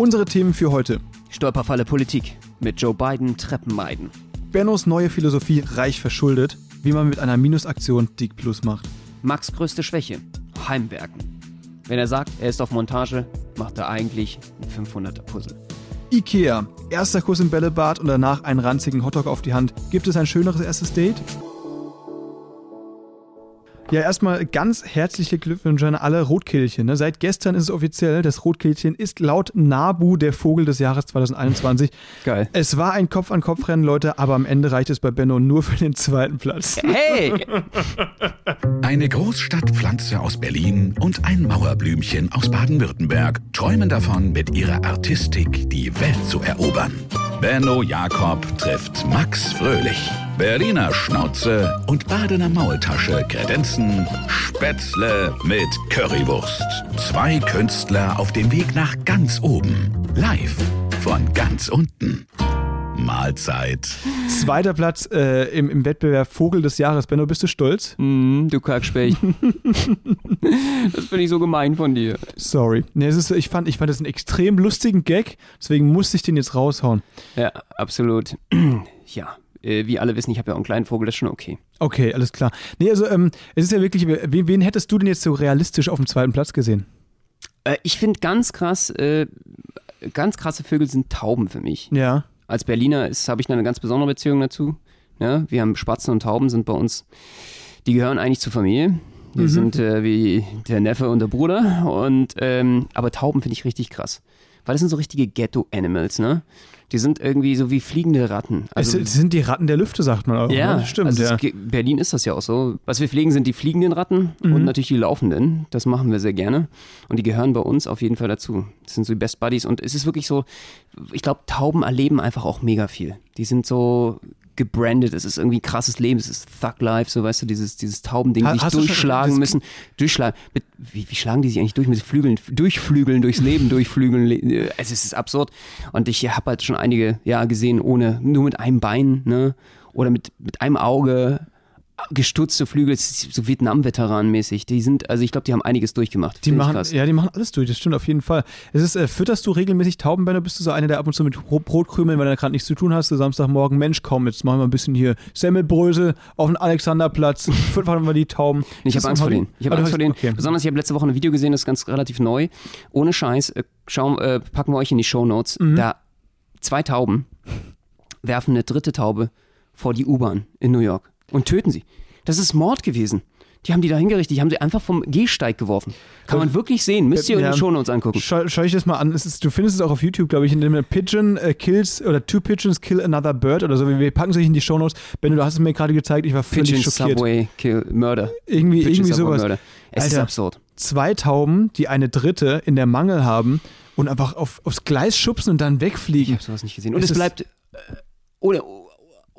Unsere Themen für heute. Stolperfalle Politik mit Joe Biden Treppen meiden. Bennos neue Philosophie reich verschuldet, wie man mit einer Minusaktion Dick Plus macht. Max größte Schwäche, Heimwerken. Wenn er sagt, er ist auf Montage, macht er eigentlich ein 500er Puzzle. Ikea, erster Kuss im Bällebad und danach einen ranzigen Hotdog auf die Hand. Gibt es ein schöneres erstes Date? Ja, erstmal ganz herzliche Glückwünsche an alle Rotkehlchen. Ne? Seit gestern ist es offiziell, das Rotkehlchen ist laut NABU der Vogel des Jahres 2021. Geil. Es war ein Kopf-an-Kopf-Rennen, Leute, aber am Ende reicht es bei Benno nur für den zweiten Platz. Hey! Eine Großstadtpflanze aus Berlin und ein Mauerblümchen aus Baden-Württemberg träumen davon, mit ihrer Artistik die Welt zu erobern. Benno Jakob trifft Max Fröhlich. Berliner Schnauze und Badener Maultasche kredenzen Spätzle mit Currywurst. Zwei Künstler auf dem Weg nach ganz oben. Live von ganz unten. Mahlzeit. Zweiter Platz äh, im, im Wettbewerb Vogel des Jahres. Benno, bist du stolz? Mm, du Kackspecht. das finde ich so gemein von dir. Sorry. Nee, es ist, ich, fand, ich fand das einen extrem lustigen Gag, deswegen musste ich den jetzt raushauen. Ja, absolut. ja, wie alle wissen, ich habe ja auch einen kleinen Vogel, das ist schon okay. Okay, alles klar. Nee, also ähm, es ist ja wirklich, wen, wen hättest du denn jetzt so realistisch auf dem zweiten Platz gesehen? Äh, ich finde ganz krass, äh, ganz krasse Vögel sind Tauben für mich. Ja. Als Berliner habe ich eine ganz besondere Beziehung dazu. Ja, wir haben Spatzen und Tauben sind bei uns, die gehören eigentlich zur Familie. Die Mhm. sind äh, wie der Neffe und der Bruder. Und ähm, aber Tauben finde ich richtig krass. Weil das sind so richtige Ghetto-Animals, ne? Die sind irgendwie so wie fliegende Ratten. Also, es, sind die Ratten der Lüfte, sagt man auch. ja, ne? stimmt. Also ja. Berlin ist das ja auch so. Was wir pflegen, sind die fliegenden Ratten Mhm. und natürlich die laufenden. Das machen wir sehr gerne. Und die gehören bei uns auf jeden Fall dazu. Das sind so die Best Buddies. Und es ist wirklich so, ich glaube, Tauben erleben einfach auch mega viel. Die sind so gebrandet, es ist irgendwie ein krasses Leben, es ist Thug Life, so weißt du, dieses, dieses Taubending, Ha- die sich durchschlagen müssen. Durchschlagen. Mit, wie, wie schlagen die sich eigentlich durch mit Flügeln, durchflügeln, durchs Leben durchflügeln? Es ist absurd. Und ich habe halt schon einige ja gesehen, ohne, nur mit einem Bein, ne? Oder mit, mit einem Auge gestutzte Flügel, so Vietnam-Veteran-mäßig. Die sind, also ich glaube, die haben einiges durchgemacht. Die machen, krass. ja, die machen alles durch, das stimmt auf jeden Fall. Es ist, äh, fütterst du regelmäßig Tauben, Benno? Bist du so einer, der ab und zu mit Bro- Brotkrümeln, weil er gerade nichts zu tun hast, so Samstagmorgen, Mensch, komm, jetzt machen wir ein bisschen hier Semmelbrösel auf den Alexanderplatz, füttern wir die Tauben. Ich habe Angst vor denen. Ich habe Ah, du Angst vor denen. Okay. Besonders, ich habe letzte Woche ein Video gesehen, das ist ganz relativ neu. Ohne Scheiß, äh, schauen, äh, packen wir euch in die Show Notes. Mhm. Da zwei Tauben werfen eine dritte Taube vor die U-Bahn in New York und töten sie. Das ist Mord gewesen. Die haben die da hingerichtet, die haben sie einfach vom Gehsteig geworfen. Kann man wirklich sehen, müsst ihr euch in Ja. den Show Notes angucken. Schau, schau ich das mal an. Es ist, du findest es auch auf YouTube, glaube ich, in dem Pigeon äh, kills oder Two Pigeons kill another bird oder so. Wir, wir packen es euch in die Shownotes. Benno, du hast es mir gerade gezeigt, ich war völlig Pigeon schockiert. Subway Kill Murder. Irgendwie, Pigeon irgendwie Subway sowas. Murder. Es ist Alter. absurd. Zwei Tauben, die eine dritte in der Mangel haben und einfach auf, aufs Gleis schubsen und dann Ich wegfliegen. habe sowas nicht gesehen. Und Es es, ist- bleibt äh, ohne,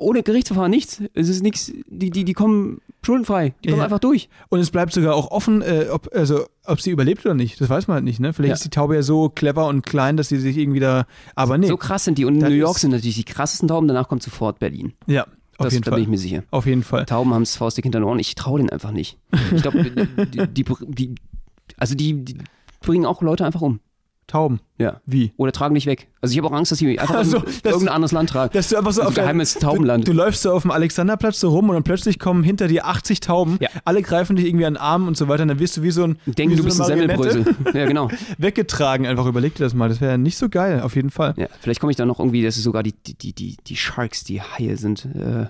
ohne Gerichtsverfahren nichts. Es ist nichts. Die, die, die kommen schuldenfrei. Die kommen Ja. einfach durch. Und es bleibt sogar auch offen, äh, ob, also, ob sie überlebt oder nicht. Das weiß man halt nicht. Ne? Vielleicht Ja. ist die Taube ja so clever und klein, dass sie sich irgendwie da. Aber nee. So krass sind die. Und in New York sind natürlich die krassesten Tauben. Danach kommt sofort Berlin. ja, auf Das, jeden da Fall. bin ich mir sicher. Auf jeden Fall. Tauben haben es faustig hinter den Ohren. Ich traue denen einfach nicht. Ich glaube, die, die, die, also die, die bringen auch Leute einfach um. Tauben. Ja. Wie? Oder tragen nicht weg. Also ich habe auch Angst, dass sie einfach Also, irgendein, das- irgendein anderes Land tragen. Dass du einfach so Also auf geheimes Taubenland. Du, du läufst so auf dem Alexanderplatz so rum und dann plötzlich kommen hinter dir 80 Tauben. Ja. Alle greifen dich irgendwie an den Arm und so weiter. Und dann wirst du wie so ein. Denken, wie du so bist ein Semmelbrösel. Ja, genau. Weggetragen. Einfach überleg dir das mal. Das wäre nicht so geil, auf jeden Fall. Ja, vielleicht komme ich dann noch irgendwie, dass es sogar die, die, die, die, Sharks, die Haie sind äh,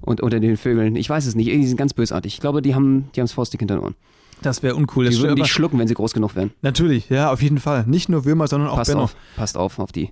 und unter den Vögeln. Ich weiß es nicht. Die sind ganz bösartig. Ich glaube, die haben die haben's faustig hinter den Ohren. Das wäre uncool. Das Die würden dich schlucken, wenn sie groß genug wären. Natürlich, ja, auf jeden Fall. Nicht nur Würmer, sondern auch Passt Benno. auf, passt auf auf die.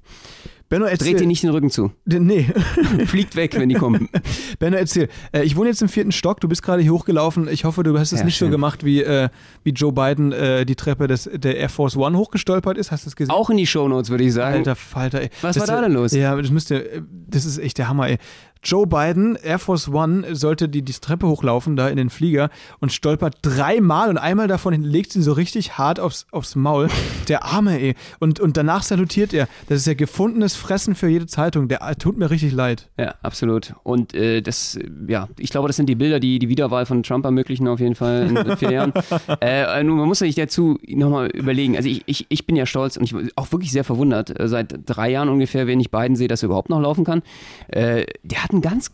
Benno, erzähl. Dreht dir nicht den Rücken zu. Nee, Fliegt weg, wenn die kommen. Benno, erzähl. Äh, ich wohne jetzt im vierten Stock. Du bist gerade hier hochgelaufen. Ich hoffe, du hast es Ja, nicht so schön. gemacht, wie, äh, wie Joe Biden äh, die Treppe des, der Air Force One hochgestolpert ist. Hast du es gesehen? Auch in die Shownotes, würde ich sagen. Alter Falter, ey. Was Das, war da denn los? Ja, das müsste, das ist echt der Hammer, ey. Joe Biden, Air Force One, sollte die, die Treppe hochlaufen, da in den Flieger und stolpert dreimal und einmal davon legt ihn so richtig hart aufs, aufs Maul. Der Arme, ey. Und, und danach salutiert er. Das ist ja gefundenes fressen für jede Zeitung. Der tut mir richtig leid. Ja, absolut. Und äh, das, ja, ich glaube, das sind die Bilder, die die Wiederwahl von Trump ermöglichen, auf jeden Fall in vier Jahren. Äh, nun, man muss sich dazu nochmal überlegen. Also ich, ich, ich bin ja stolz und ich bin auch wirklich sehr verwundert. Äh, seit drei Jahren ungefähr, wenn ich Biden sehe, dass er überhaupt noch laufen kann. Äh, der hat einen ganz,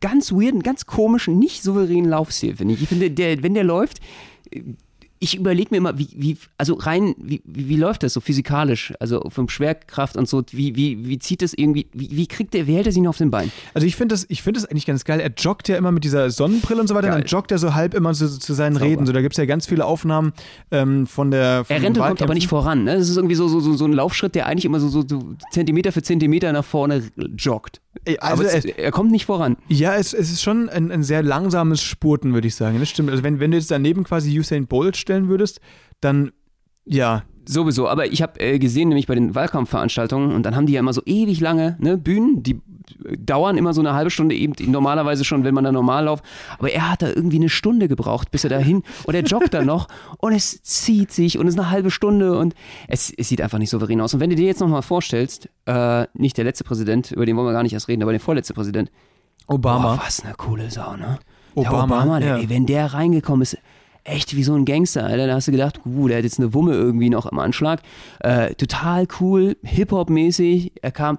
ganz weirden, ganz komischen, nicht souveränen Laufstil, finde ich. Ich finde, der, wenn der läuft, ich überlege mir immer, wie, wie, also rein, wie, wie, läuft das so physikalisch? Also vom Schwerkraft und so, wie, wie, wie zieht das irgendwie, wie, wie kriegt der, wie hält er sich noch auf den Bein? Also ich finde das, ich finde das eigentlich ganz geil. Er joggt ja immer mit dieser Sonnenbrille und so weiter, geil. dann joggt er so halb immer zu, zu seinen Sauber. Reden. So, da gibt es ja ganz viele Aufnahmen ähm, von der. Von er rennt und kommt aber nicht voran. Ne? Das ist irgendwie so, so, so, so ein Laufschritt, der eigentlich immer so, so, so Zentimeter für Zentimeter nach vorne joggt. Also es, er kommt nicht voran. Ja, es, es ist schon ein, ein sehr langsames Spurten, würde ich sagen. Das stimmt. Also wenn, wenn du jetzt daneben quasi Usain Bolt stellen würdest, dann ja. Sowieso, aber ich habe äh, gesehen, nämlich bei den Wahlkampfveranstaltungen, und dann haben die ja immer so ewig lange ne, Bühnen, die dauern immer so eine halbe Stunde eben normalerweise schon, wenn man da normal läuft. Aber er hat da irgendwie eine Stunde gebraucht, bis er dahin und er joggt da noch und es zieht sich und es ist eine halbe Stunde und es, es sieht einfach nicht souverän aus. Und wenn du dir jetzt nochmal vorstellst, äh, nicht der letzte Präsident, über den wollen wir gar nicht erst reden, aber der vorletzte Präsident. Obama. Boah, was eine coole Sau, ne? Obama, der Obama, der, ja. ey, wenn der reingekommen ist, echt wie so ein Gangster, Alter. Da hast du gedacht, uh, der hat jetzt eine Wumme irgendwie noch am Anschlag. Äh, total cool, Hip-Hop-mäßig. Er kam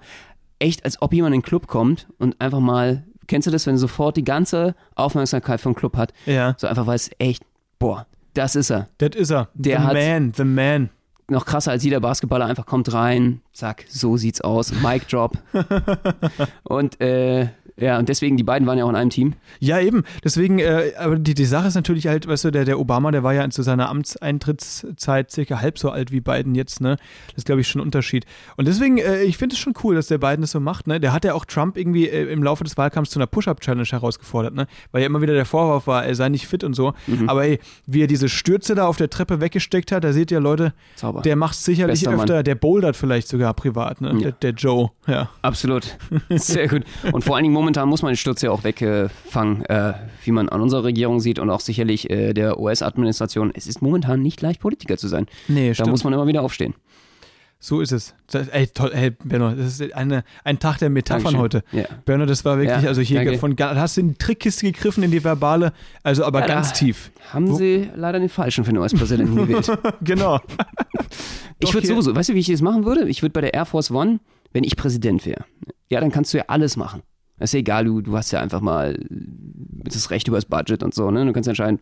echt, als ob jemand in den Club kommt und einfach mal, kennst du das, wenn er sofort die ganze Aufmerksamkeit vom Club hat? Ja. So einfach, weil es echt, boah, das ist er. Das ist er. Der the hat- man, the man. Noch krasser als jeder Basketballer, einfach kommt rein, zack, so sieht's aus, Mic Drop. und äh, ja, und deswegen, die beiden waren ja auch in einem Team. Ja, eben. Deswegen, äh, aber die, die Sache ist natürlich halt, weißt du, der, der Obama, der war ja zu seiner Amtseintrittszeit circa halb so alt wie Biden jetzt, ne? Das ist, glaube ich, schon ein Unterschied. Und deswegen, äh, ich finde es schon cool, dass der Biden das so macht, ne? Der hat ja auch Trump irgendwie äh, im Laufe des Wahlkampfs zu einer Push-Up-Challenge herausgefordert, ne? Weil ja immer wieder der Vorwurf war, er sei nicht fit und so. Aber ey, wie er diese Stürze da auf der Treppe weggesteckt hat, da seht ihr, Leute, Zauber. der macht sicherlich Bester Mann. öfter, der bouldert vielleicht sogar privat, ne? Ja. Der, der Joe, ja. Absolut. Sehr gut. Und vor allen Dingen momentan muss man den Sturz ja auch wegfangen, äh, wie man an unserer Regierung sieht und auch sicherlich äh, der US-Administration. Es ist momentan nicht leicht, Politiker zu sein. Nee, Da muss man immer wieder aufstehen. So ist es. Das, ey, toll, ey, Benno, das ist eine, ein Tag der Metaphern Dankeschön. heute. Ja. Benno, das war wirklich, Ja, also hier danke. von, hast du in die Trickkiste gegriffen in die verbale, also aber Ja, ganz tief. Haben Wo- sie leider den falschen für den US-Präsidenten gewählt. genau. Ich würde sowieso, weißt du, wie ich das machen würde? Ich würde bei der Air Force One, wenn ich Präsident wäre, ja, dann kannst du ja alles machen. Ist ja egal, du, du hast ja einfach mal das Recht über das Budget und so, ne? Du kannst entscheiden,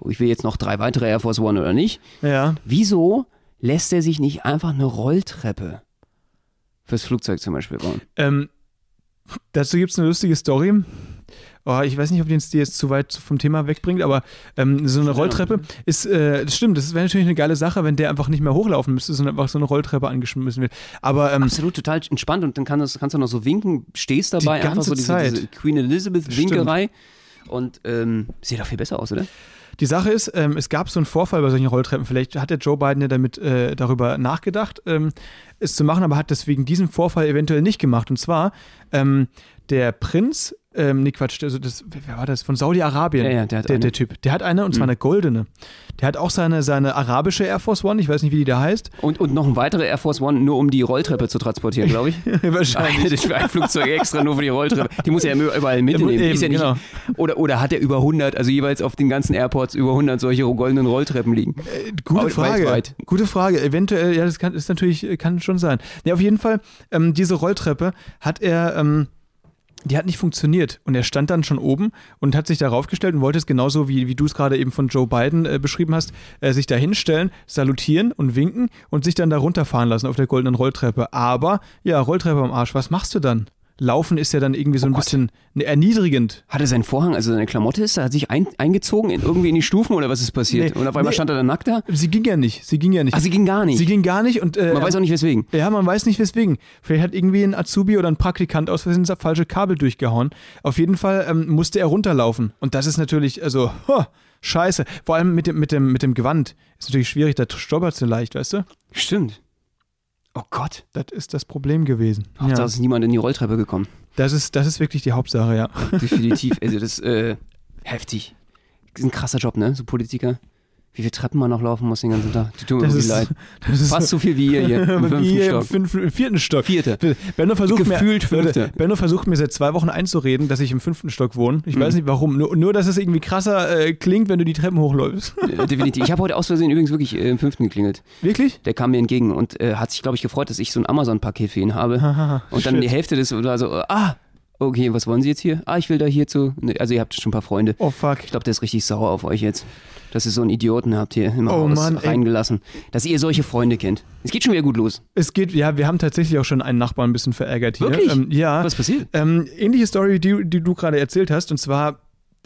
oh, ich will jetzt noch drei weitere Air Force One oder nicht. Ja. Wieso lässt er sich nicht einfach eine Rolltreppe fürs Flugzeug zum Beispiel bauen? Ähm, dazu gibt es eine lustige Story. Oh, ich weiß nicht, ob die uns die jetzt zu weit vom Thema wegbringt, aber ähm, so eine Rolltreppe ist, äh, das stimmt, das wäre natürlich eine geile Sache, wenn der einfach nicht mehr hochlaufen müsste, sondern einfach so eine Rolltreppe angeschmissen wird. Aber ähm, Absolut, total entspannt und dann kann das, kannst du noch so winken, stehst dabei, einfach so diese, Zeit. diese Queen Elizabeth Winkerei und ähm, sieht doch viel besser aus, oder? Die Sache ist, ähm, es gab so einen Vorfall bei solchen Rolltreppen. Vielleicht hat der Joe Biden ja damit äh, darüber nachgedacht, ähm, es zu machen, aber hat das wegen diesem Vorfall eventuell nicht gemacht. Und zwar ähm, der Prinz, ähm, nee, Quatsch, also das, wer war das? Von Saudi-Arabien. Ja, ja, der der, eine. der Typ. Der hat eine, und zwar Mhm. eine goldene. Der hat auch seine, seine arabische Air Force One, ich weiß nicht, wie die da heißt. Und, und noch ein weiterer Air Force One, nur um die Rolltreppe zu transportieren, glaube ich. Wahrscheinlich. Das war ein Flugzeug extra nur für die Rolltreppe. Die muss er ja überall mitnehmen. Eben, ist ja nicht, genau. oder, oder hat er über 100, also jeweils auf den ganzen Airports über 100 solche goldenen Rolltreppen liegen? Äh, Gute Aber Frage. weltweit. Gute Frage. Eventuell, ja, das kann, ist natürlich, kann schon sein. Ja, auf jeden Fall, ähm, diese Rolltreppe hat er, ähm, die hat nicht funktioniert. Und er stand dann schon oben und hat sich darauf gestellt und wollte es genauso, wie, wie du es gerade eben von Joe Biden äh, beschrieben hast, äh, sich da hinstellen, salutieren und winken und sich dann da runterfahren lassen auf der goldenen Rolltreppe. Aber, ja, Rolltreppe am Arsch, was machst du dann? Laufen ist ja dann irgendwie so Oh ein Gott. bisschen ne, erniedrigend. Hat er seinen Vorhang, also seine Klamotte ist, da hat sich ein, eingezogen in, irgendwie in die Stufen oder was ist passiert? Nee, und auf einmal nee. stand er dann nackt da? Sie ging ja nicht. Sie ging ja nicht. Ach, sie ging gar nicht. sie ging gar nicht und äh, Man weiß auch nicht weswegen. Ja, man weiß nicht weswegen. Vielleicht hat irgendwie ein Azubi oder ein Praktikant aus Versehen das falsche Kabel durchgehauen. Auf jeden Fall ähm, musste er runterlaufen. Und das ist natürlich, also, ho, scheiße. Vor allem mit dem, mit dem, mit dem Gewand. Ist natürlich schwierig, da stolpert du leicht, weißt du? Stimmt. Oh Gott. Das ist das Problem gewesen. Hauptsache Ja. es ist niemand in die Rolltreppe gekommen. Das, ist, das ist wirklich die Hauptsache, ja. Definitiv. also das ist äh, heftig. Das ist ein krasser Job, ne? So Politiker. Wie viele Treppen man noch laufen muss den ganzen Tag. Tut mir Das ist, leid. das ist Fast so viel wie ihr hier im fünften hier Stock. Im, fünf, im vierten Stock. Vierte. Benno versucht, Gefühlt mir, fünfte. Benno versucht mir seit zwei Wochen einzureden, dass ich im fünften Stock wohne. Ich Mhm. weiß nicht warum. Nur, nur dass es irgendwie krasser äh, klingt, wenn du die Treppen hochläufst. Äh, Definitiv. Ich habe heute aus Versehen übrigens wirklich äh, im fünften geklingelt. Wirklich? Der kam mir entgegen und äh, hat sich, glaube ich, gefreut, dass ich so ein Amazon-Paket für ihn habe. Und dann shit. die Hälfte des war so, ah, okay, was wollen Sie jetzt hier? Ah, ich will da hier zu. Ne, Also ihr habt schon ein paar Freunde. Oh fuck. Ich glaube, der ist richtig sauer auf euch jetzt. Dass ihr so einen Idioten habt hier im Oh Haus Mann, ey. reingelassen. Dass ihr solche Freunde kennt. Es geht schon wieder gut los. Es geht, ja, wir haben tatsächlich auch schon einen Nachbarn ein bisschen verärgert hier. Wirklich? Ähm, ja. Was passiert? Ähm, ähnliche Story, die, die du gerade erzählt hast, und zwar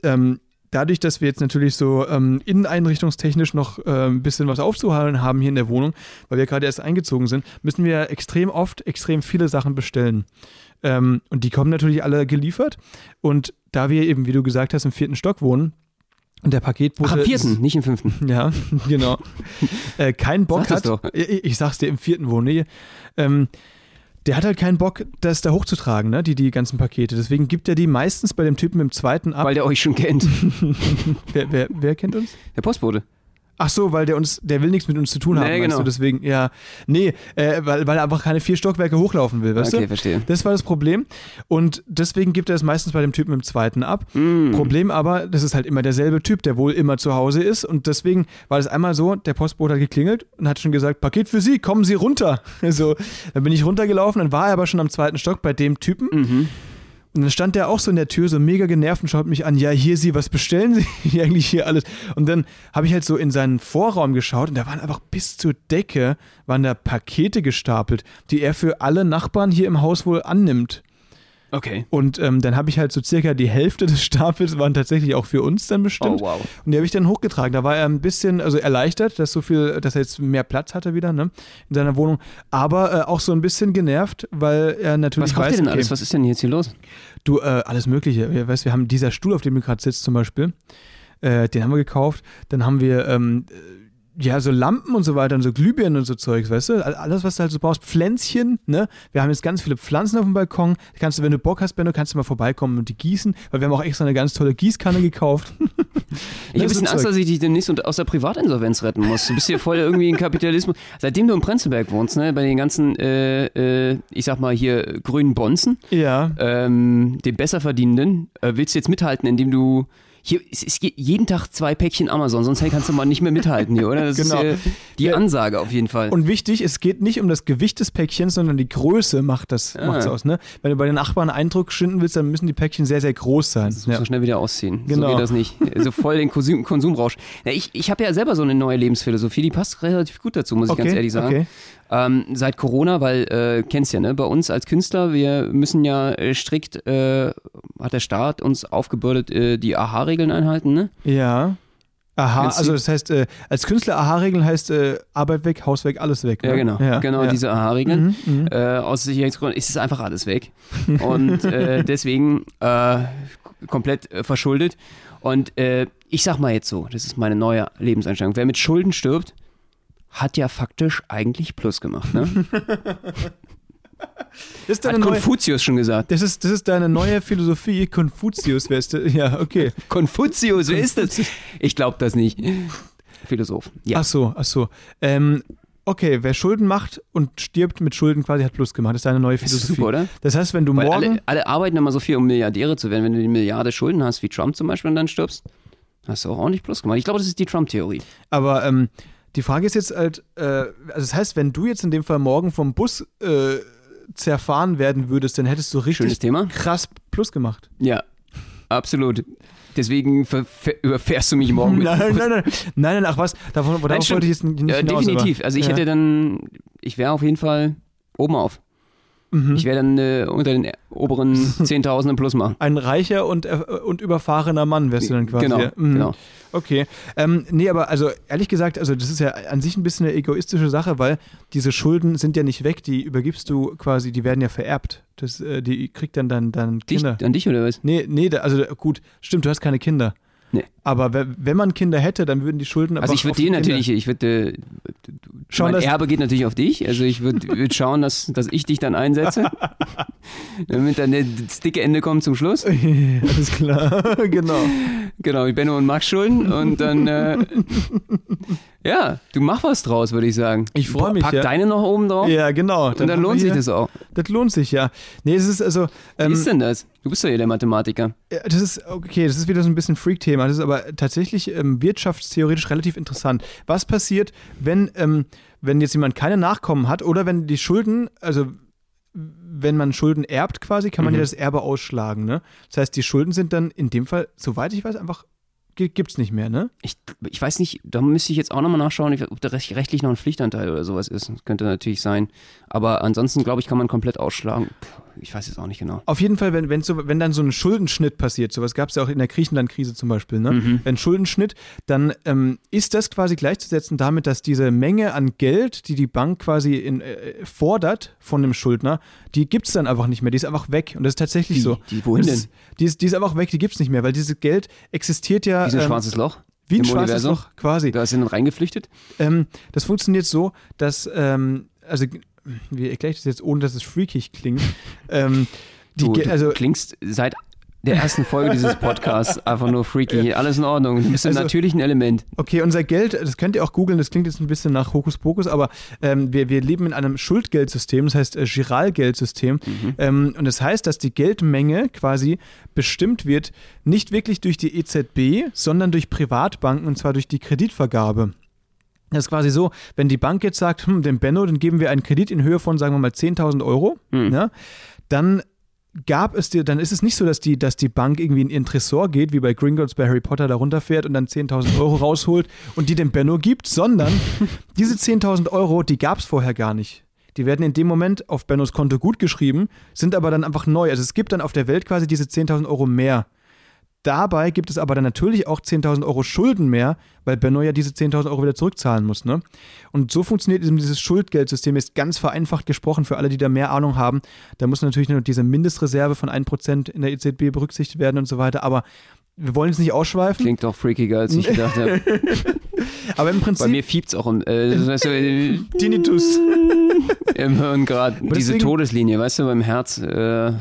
ähm, dadurch, dass wir jetzt natürlich so ähm, inneneinrichtungstechnisch noch äh, ein bisschen was aufzuholen haben hier in der Wohnung, weil wir gerade erst eingezogen sind, müssen wir extrem oft extrem viele Sachen bestellen. Ähm, und die kommen natürlich alle geliefert. Und da wir eben, wie du gesagt hast, im vierten Stock wohnen, und der Paketbote Ach, am vierten, nicht im fünften. ja, genau. äh, keinen Bock Sag hat. doch. Ich, ich sag's dir im vierten Wohnen. Nee, ähm, der hat halt keinen Bock, das da hochzutragen, ne? die, die ganzen Pakete. Deswegen gibt er die meistens bei dem Typen im zweiten ab. Weil der euch schon kennt. wer, wer, wer kennt uns? Der Postbote. Ach so, weil der uns, der will nichts mit uns zu tun haben, Nee, genau. du? Deswegen, ja. Nee, äh, weil, weil er einfach keine vier Stockwerke hochlaufen will, weißt okay, du? verstehe. Das war das Problem. Und deswegen gibt er es meistens bei dem Typen im zweiten ab. Mm. Problem aber, das ist halt immer derselbe Typ, der wohl immer zu Hause ist. Und deswegen war es einmal so, der Postbote hat geklingelt und hat schon gesagt, Paket für Sie, kommen Sie runter. So, dann bin ich runtergelaufen, dann war er aber schon am zweiten Stock bei dem Typen. Mhm. Und dann stand der auch so in der Tür, so mega genervt und schaut mich an, ja, hier Sie, was bestellen Sie eigentlich hier alles? Und dann habe ich halt so in seinen Vorraum geschaut und da waren einfach bis zur Decke, waren da Pakete gestapelt, die er für alle Nachbarn hier im Haus wohl annimmt. Okay. Und ähm, dann habe ich halt so circa die Hälfte des Stapels waren tatsächlich auch für uns dann bestimmt. Oh, wow. Und die habe ich dann hochgetragen. Da war er ein bisschen, also erleichtert, dass so viel, dass er jetzt mehr Platz hatte wieder, ne, in seiner Wohnung. Aber äh, auch so ein bisschen genervt, weil er natürlich Was kauft weiß, ihr denn okay, alles? Was ist denn jetzt hier los? du, äh, alles Mögliche. Ja, weißt, wir haben dieser Stuhl, auf dem du gerade sitzt zum Beispiel, äh, den haben wir gekauft. Dann haben wir, ähm, äh, ja, so Lampen und so weiter und so Glühbirnen und so Zeugs, weißt du? All- Alles, was du halt so brauchst. Pflänzchen, ne? Wir haben jetzt ganz viele Pflanzen auf dem Balkon. Kannst du, wenn du Bock hast, Benno, kannst du mal vorbeikommen und die gießen, weil wir haben auch extra eine ganz tolle Gießkanne gekauft. Ich habe ein so bisschen Angst, Zeug. dass ich dich demnächst und- aus der Privatinsolvenz retten muss. Du bist hier voll irgendwie in Kapitalismus. Seitdem du in Prenzlberg wohnst, ne, bei den ganzen, äh, äh, ich sag mal hier, grünen Bonzen, ja. ähm, den Besserverdienenden, äh, willst du jetzt mithalten, indem du hier, es ist je- jeden Tag zwei Päckchen Amazon, sonst kannst du mal nicht mehr mithalten hier, oder? Das Genau. ist äh, die. Ansage auf jeden Fall. Und wichtig, es geht nicht um das Gewicht des Päckchens, sondern die Größe macht das Ah. macht's aus. Ne? Wenn du bei den Nachbarn einen Eindruck schinden willst, dann müssen die Päckchen sehr, sehr groß sein. Das muss Ja. schnell wieder ausziehen. So Genau. geht das nicht. So voll den Konsum Konsumrausch. Ja, ich ich habe ja selber so eine neue Lebensphilosophie, die passt relativ gut dazu, muss ich ganz ehrlich sagen. Okay. Ähm, seit Corona, weil, äh, kennst ja, ne, bei uns als Künstler, wir müssen ja äh, strikt, äh, hat der Staat uns aufgebürdet, äh, die AHA-Regeln einhalten, ne? Ja. Aha, also das heißt, äh, als Künstler Aha-Regeln heißt äh, Arbeit weg, Haus weg, alles weg. Ne? Ja, genau. Ja, genau, ja. diese AHA-Regeln. Mhm, mhm. Äh, aus Sicherheitsgründen ist es einfach alles weg. Und äh, deswegen äh, komplett verschuldet. Und ich sag mal jetzt so, das ist meine neue Lebenseinstellung. Wer mit Schulden stirbt, hat ja faktisch eigentlich Plus gemacht. Ne? Das, Hat deine neue, Konfuzius schon gesagt. das, ist, das ist deine neue Philosophie, Konfuzius, wer ist der? Ja, okay. Konfuzius, wer ist das? Ich glaube das nicht. Philosoph. Ja. Ach so, ach so. Ähm, okay, wer Schulden macht und stirbt mit Schulden quasi, hat Plus gemacht. Das ist deine neue Das ist Philosophie. super, oder? Das heißt, wenn du Weil morgen... alle, alle arbeiten immer so viel, um Milliardäre zu werden. Wenn du die Milliarde Schulden hast, wie Trump zum Beispiel, und dann stirbst, hast du auch ordentlich Plus gemacht. Ich glaube, das ist die Trump-Theorie. Aber ähm, die Frage ist jetzt halt, äh, also das heißt, wenn du jetzt in dem Fall morgen vom Bus äh, zerfahren werden würdest, dann hättest du richtig krass Plus gemacht. Ja, absolut. Deswegen überfährst du mich morgen mit. Nein, nein, nein, nein, nein, ach was, davon, stimmt. wollte ich jetzt nicht Ja, hinaus. definitiv. Aber, Also ich ja. hätte dann, ich wäre auf jeden Fall oben auf. Mhm. Ich wäre dann äh, unter den oberen 10.000 plus machen. Ein reicher und, äh, und überfahrener Mann wärst du dann quasi. Genau. Mhm. genau. Okay. Ähm, nee, aber also ehrlich gesagt, also das ist ja an sich ein bisschen eine egoistische Sache, weil diese Schulden sind ja nicht weg, die übergibst du quasi, die werden ja vererbt. Das, äh, die kriegt dann dann, dann Dich, Kinder. an dich oder was? Nee, nee, da, also gut, stimmt, du hast keine Kinder. Nee. Aber we- wenn man Kinder hätte, dann würden die Schulden aber Also ich würde dir natürlich, ich würde, äh, Schauen, mein Erbe geht natürlich auf dich. Also ich würde würd schauen, dass, dass ich dich dann einsetze, damit dann das dicke Ende kommt zum Schluss. Alles klar, genau. Genau, Benno und Max schulden und dann, äh, ja, du mach was draus, würde ich sagen. Ich freu mich, Pack ja. deine noch oben drauf Ja, genau. und dann lohnt sich das auch. Das lohnt sich, ja. Nee, es ist also. Wie Ähm, ist denn das? Du bist doch hier der Mathematiker. Das ist, okay, das ist wieder so ein bisschen Freak-Thema. Das ist aber tatsächlich ähm, wirtschaftstheoretisch relativ interessant. Was passiert, wenn, ähm, wenn jetzt jemand keine Nachkommen hat oder wenn die Schulden, also wenn man Schulden erbt quasi, kann man Mhm. ja das Erbe ausschlagen, ne? Das heißt, die Schulden sind dann in dem Fall, soweit ich weiß, einfach gi- gibt's nicht mehr, ne? Ich, ich weiß nicht, da müsste ich jetzt auch nochmal nachschauen, ob da recht- rechtlich noch ein Pflichtanteil oder sowas ist. Das könnte natürlich sein. Aber ansonsten, glaube ich, kann man komplett ausschlagen. Ich weiß jetzt auch nicht genau. Auf jeden Fall, wenn, wenn, so, wenn dann so ein Schuldenschnitt passiert, sowas gab es ja auch in der Griechenland-Krise zum Beispiel, ne? Mhm. Wenn Schuldenschnitt, dann ähm, ist das quasi gleichzusetzen damit, dass diese Menge an Geld, die die Bank quasi in, äh, fordert von dem Schuldner, die gibt es dann einfach nicht mehr, die ist einfach weg. Und das ist tatsächlich Die- so. die- wohin das denn? Die, ist, die ist einfach weg, die gibt es nicht mehr, weil dieses Geld existiert ja Wie so ein ähm, schwarzes Loch wie ein schwarzes Universum. Loch quasi. Da ist sie dann reingeflüchtet. Ähm, das funktioniert so, dass, ähm, also, wie erkläre ich das jetzt, ohne dass es freakig klingt? ähm, Du, du also, klingst seit der ersten Folge dieses Podcasts einfach nur freaky. Alles in Ordnung. Du bist im Also- natürlichen Element. Okay, unser Geld, das könnt ihr auch googeln, das klingt jetzt ein bisschen nach Hokuspokus, aber ähm, wir, wir leben in einem Schuldgeldsystem, das heißt äh, Giralgeldsystem. Ähm, und das heißt, dass die Geldmenge quasi bestimmt wird, nicht wirklich durch die EZB, sondern durch Privatbanken und zwar durch die Kreditvergabe. Das ist quasi so, wenn die Bank jetzt sagt, hm, dem Benno, dann geben wir einen Kredit in Höhe von, sagen wir mal, 10.000 Euro, Hm. ja, dann gab es dir, dann ist es nicht so, dass die, dass die Bank irgendwie in ihren Tresor geht, wie bei Gringotts bei Harry Potter da runterfährt und dann 10.000 Euro rausholt und die dem Benno gibt, sondern diese 10.000 Euro, die gab es vorher gar nicht. Die werden in dem Moment auf Bennos Konto gut geschrieben, sind aber dann einfach neu. Also es gibt dann auf der Welt quasi diese 10.000 Euro mehr. Dabei gibt es aber dann natürlich auch 10.000 Euro Schulden mehr, weil Benno ja diese 10.000 Euro wieder zurückzahlen muss. Ne? Und so funktioniert eben dieses Schuldgeldsystem, ist ganz vereinfacht gesprochen für alle, die da mehr Ahnung haben. Da muss natürlich nur diese Mindestreserve von 1% in der EZB berücksichtigt werden und so weiter. Aber wir wollen jetzt nicht ausschweifen. Klingt doch freakiger, als ich gedacht habe. aber im Prinzip. Bei mir fiebt's auch im, äh, du, äh, Tinnitus. im Hirn gerade. Diese Todeslinie, weißt du, beim Herz. Äh,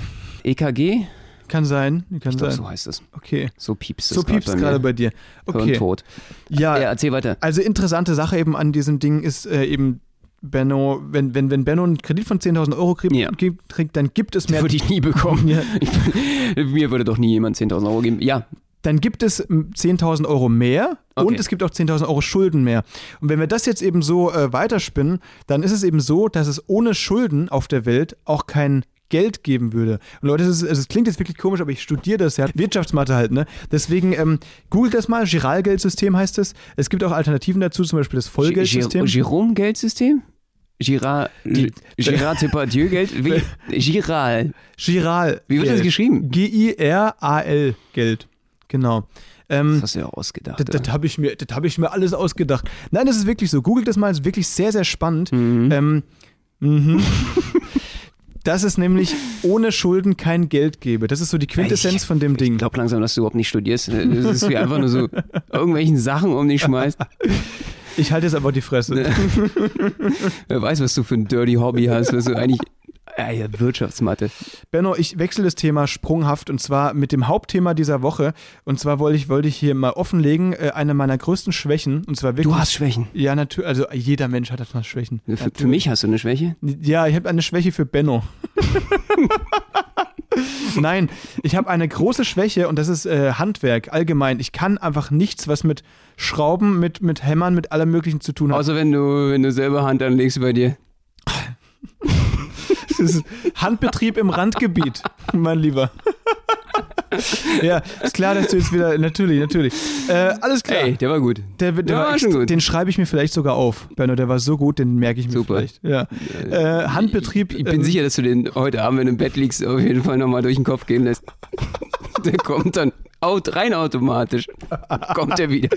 EKG? Kann sein. Kann Ich glaube, sein. so heißt es. Okay. So piepst es So piepst grad gerade bei bei dir. Okay. Hirntod. Ja, Ja, erzähl weiter. Also interessante Sache eben an diesem Ding ist äh, eben Benno, wenn, wenn, wenn Benno einen Kredit von 10.000 Euro kriegt, Ja. kriegt, dann gibt es mehr, Würde ich nie bekommen. Ja. Ich, mir würde doch nie jemand 10.000 Euro geben. Ja, dann gibt es ähm, 10.000 Euro mehr und Okay. es gibt auch 10.000 Euro Schulden mehr. Und wenn wir das jetzt eben so äh, weiterspinnen, dann ist es eben so, dass es ohne Schulden auf der Welt auch kein Geld geben würde. Und Leute, es, also es klingt jetzt wirklich komisch, aber ich studiere das ja. Wirtschaftsmathe halt, ne? Deswegen ähm, googelt das mal, Giralgeldsystem heißt es. Es gibt auch Alternativen dazu, zum Beispiel das Vollgeldsystem. Jerome-Geldsystem? Girard, Girard Depardieu-Geld? Wie? Giral. Giral. Wie wird das geschrieben? G-I-R-A-L Geld. Genau. Ähm, Das hast du ja ausgedacht. das das habe ich, mir- das hab ich mir alles ausgedacht. Nein, das ist wirklich so. Googelt das mal, ist wirklich sehr, sehr spannend. Mhm. Ähm, mhm. Dass es nämlich ohne Schulden kein Geld gäbe. Das ist so die Quintessenz Ich- von dem Ich Ding. glaube langsam, dass du überhaupt nicht studierst. Das ist wie einfach nur so irgendwelchen Sachen um dich schmeißt. Ich halte jetzt aber die Fresse. Wer weiß, was du für ein dirty Hobby hast, was du eigentlich. Ah, ja, Wirtschaftsmathe. Benno, ich wechsle das Thema sprunghaft und zwar mit dem Hauptthema dieser Woche. Und zwar wollte ich, wollte ich hier mal offenlegen, äh, eine meiner größten Schwächen. Und zwar wirklich. Du hast Schwächen. Ja, natürlich. Also jeder Mensch hat etwas Schwächen. Für, für mich hast du eine Schwäche? Ja, ich habe eine Schwäche für Benno. Nein, ich habe eine große Schwäche und das ist äh, Handwerk allgemein. Ich kann einfach nichts, was mit Schrauben, mit, mit Hämmern, mit allem Möglichen zu tun hat. Außer wenn du, wenn du selber Hand anlegst bei dir. Ist Handbetrieb im Randgebiet, mein Lieber. ja, ist klar, dass du jetzt wieder. Natürlich, natürlich. Äh, alles klar. Ey, der war gut. Der, der Ja, war echt, schon gut. Den schreibe ich mir vielleicht sogar auf. Benno, der war so gut, den merke ich mir Super. vielleicht. Ja. Äh, Handbetrieb. Ich bin ähm, sicher, dass du den heute Abend, wenn du im Bett liegst, auf jeden Fall nochmal durch den Kopf gehen lässt. Der kommt dann aut rein automatisch. Kommt er wieder,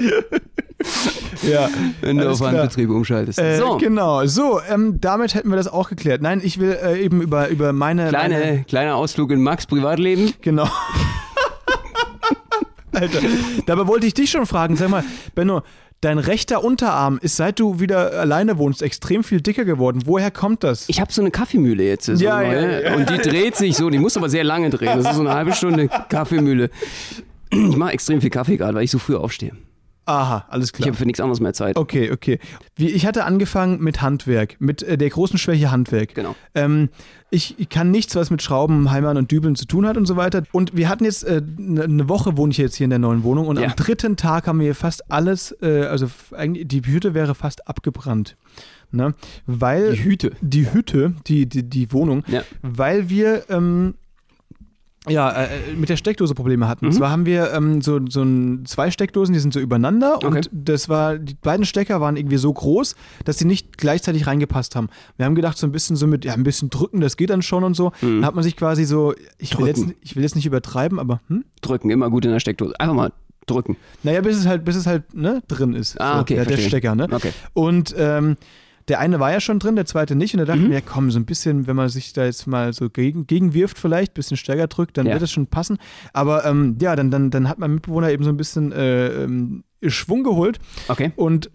Ja, wenn du auf klar. Handbetrieb umschaltest. Äh, so, Genau, so, ähm, damit hätten wir das auch geklärt. Nein, ich will äh, eben über, über meine. Meine, kleine, kleiner Ausflug in Max Privatleben. genau. Alter, dabei wollte ich dich schon fragen, sag mal, Benno, dein rechter Unterarm ist, seit du wieder alleine wohnst, extrem viel dicker geworden. Woher kommt das? Ich habe so eine Kaffeemühle jetzt. So Ja, eine ja, neue. ja. Und die dreht sich so, die muss aber sehr lange drehen. Das ist so eine halbe Stunde Kaffeemühle. Ich mache extrem viel Kaffee gerade, weil ich so früh aufstehe. Aha, alles Ich klar. habe für nichts anderes mehr Zeit. Okay, okay. Wie, ich hatte angefangen mit Handwerk, mit äh, der großen Schwäche Handwerk. Genau. Ähm, ich, ich kann nichts, was mit Schrauben, Heimern und Dübeln zu tun hat und so weiter. Und wir hatten jetzt äh, ne- eine Woche wohne ich jetzt hier in der neuen Wohnung und Ja. am dritten Tag haben wir fast alles, äh, also eigentlich die Hütte wäre fast abgebrannt. Ne? Weil Die Hüte. die Hütte, die, die, die Wohnung, Ja. weil wir ähm, ja, äh, mit der Steckdose Probleme hatten. Und zwar haben wir ähm, so, so ein, zwei Steckdosen, die sind so übereinander Okay. und das war, die beiden Stecker waren irgendwie so groß, dass sie nicht gleichzeitig reingepasst haben. Wir haben gedacht, so ein bisschen so mit, ja, ein bisschen drücken, das geht dann schon und so. Dann hat man sich quasi so, ich will, jetzt, ich will jetzt nicht übertreiben, aber hm? Drücken, immer gut in der Steckdose. Einfach mal drücken. naja, bis es halt, bis es halt ne, drin ist. Ah, so, okay, der, der. Stecker, ne? Okay. Und ähm, der eine war ja schon drin, der zweite nicht. Und da dachten Mhm. wir, ja, komm, so ein bisschen, wenn man sich da jetzt mal so gegen, gegenwirft, vielleicht, ein bisschen stärker drückt, dann Ja. wird das schon passen. Aber ähm, ja, dann, dann, dann hat mein Mitbewohner eben so ein bisschen äh, ähm, Schwung geholt Okay. und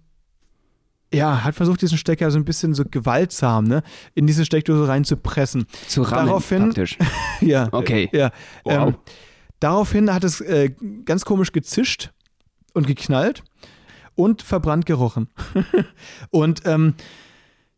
ja, hat versucht, diesen Stecker so ein bisschen so gewaltsam ne, in diese Steckdose reinzupressen. Zu rammen Daraufhin- praktisch. ja. Okay. Ja. Wow. Ähm, daraufhin hat es äh, ganz komisch gezischt und geknallt und verbrannt gerochen. und ähm,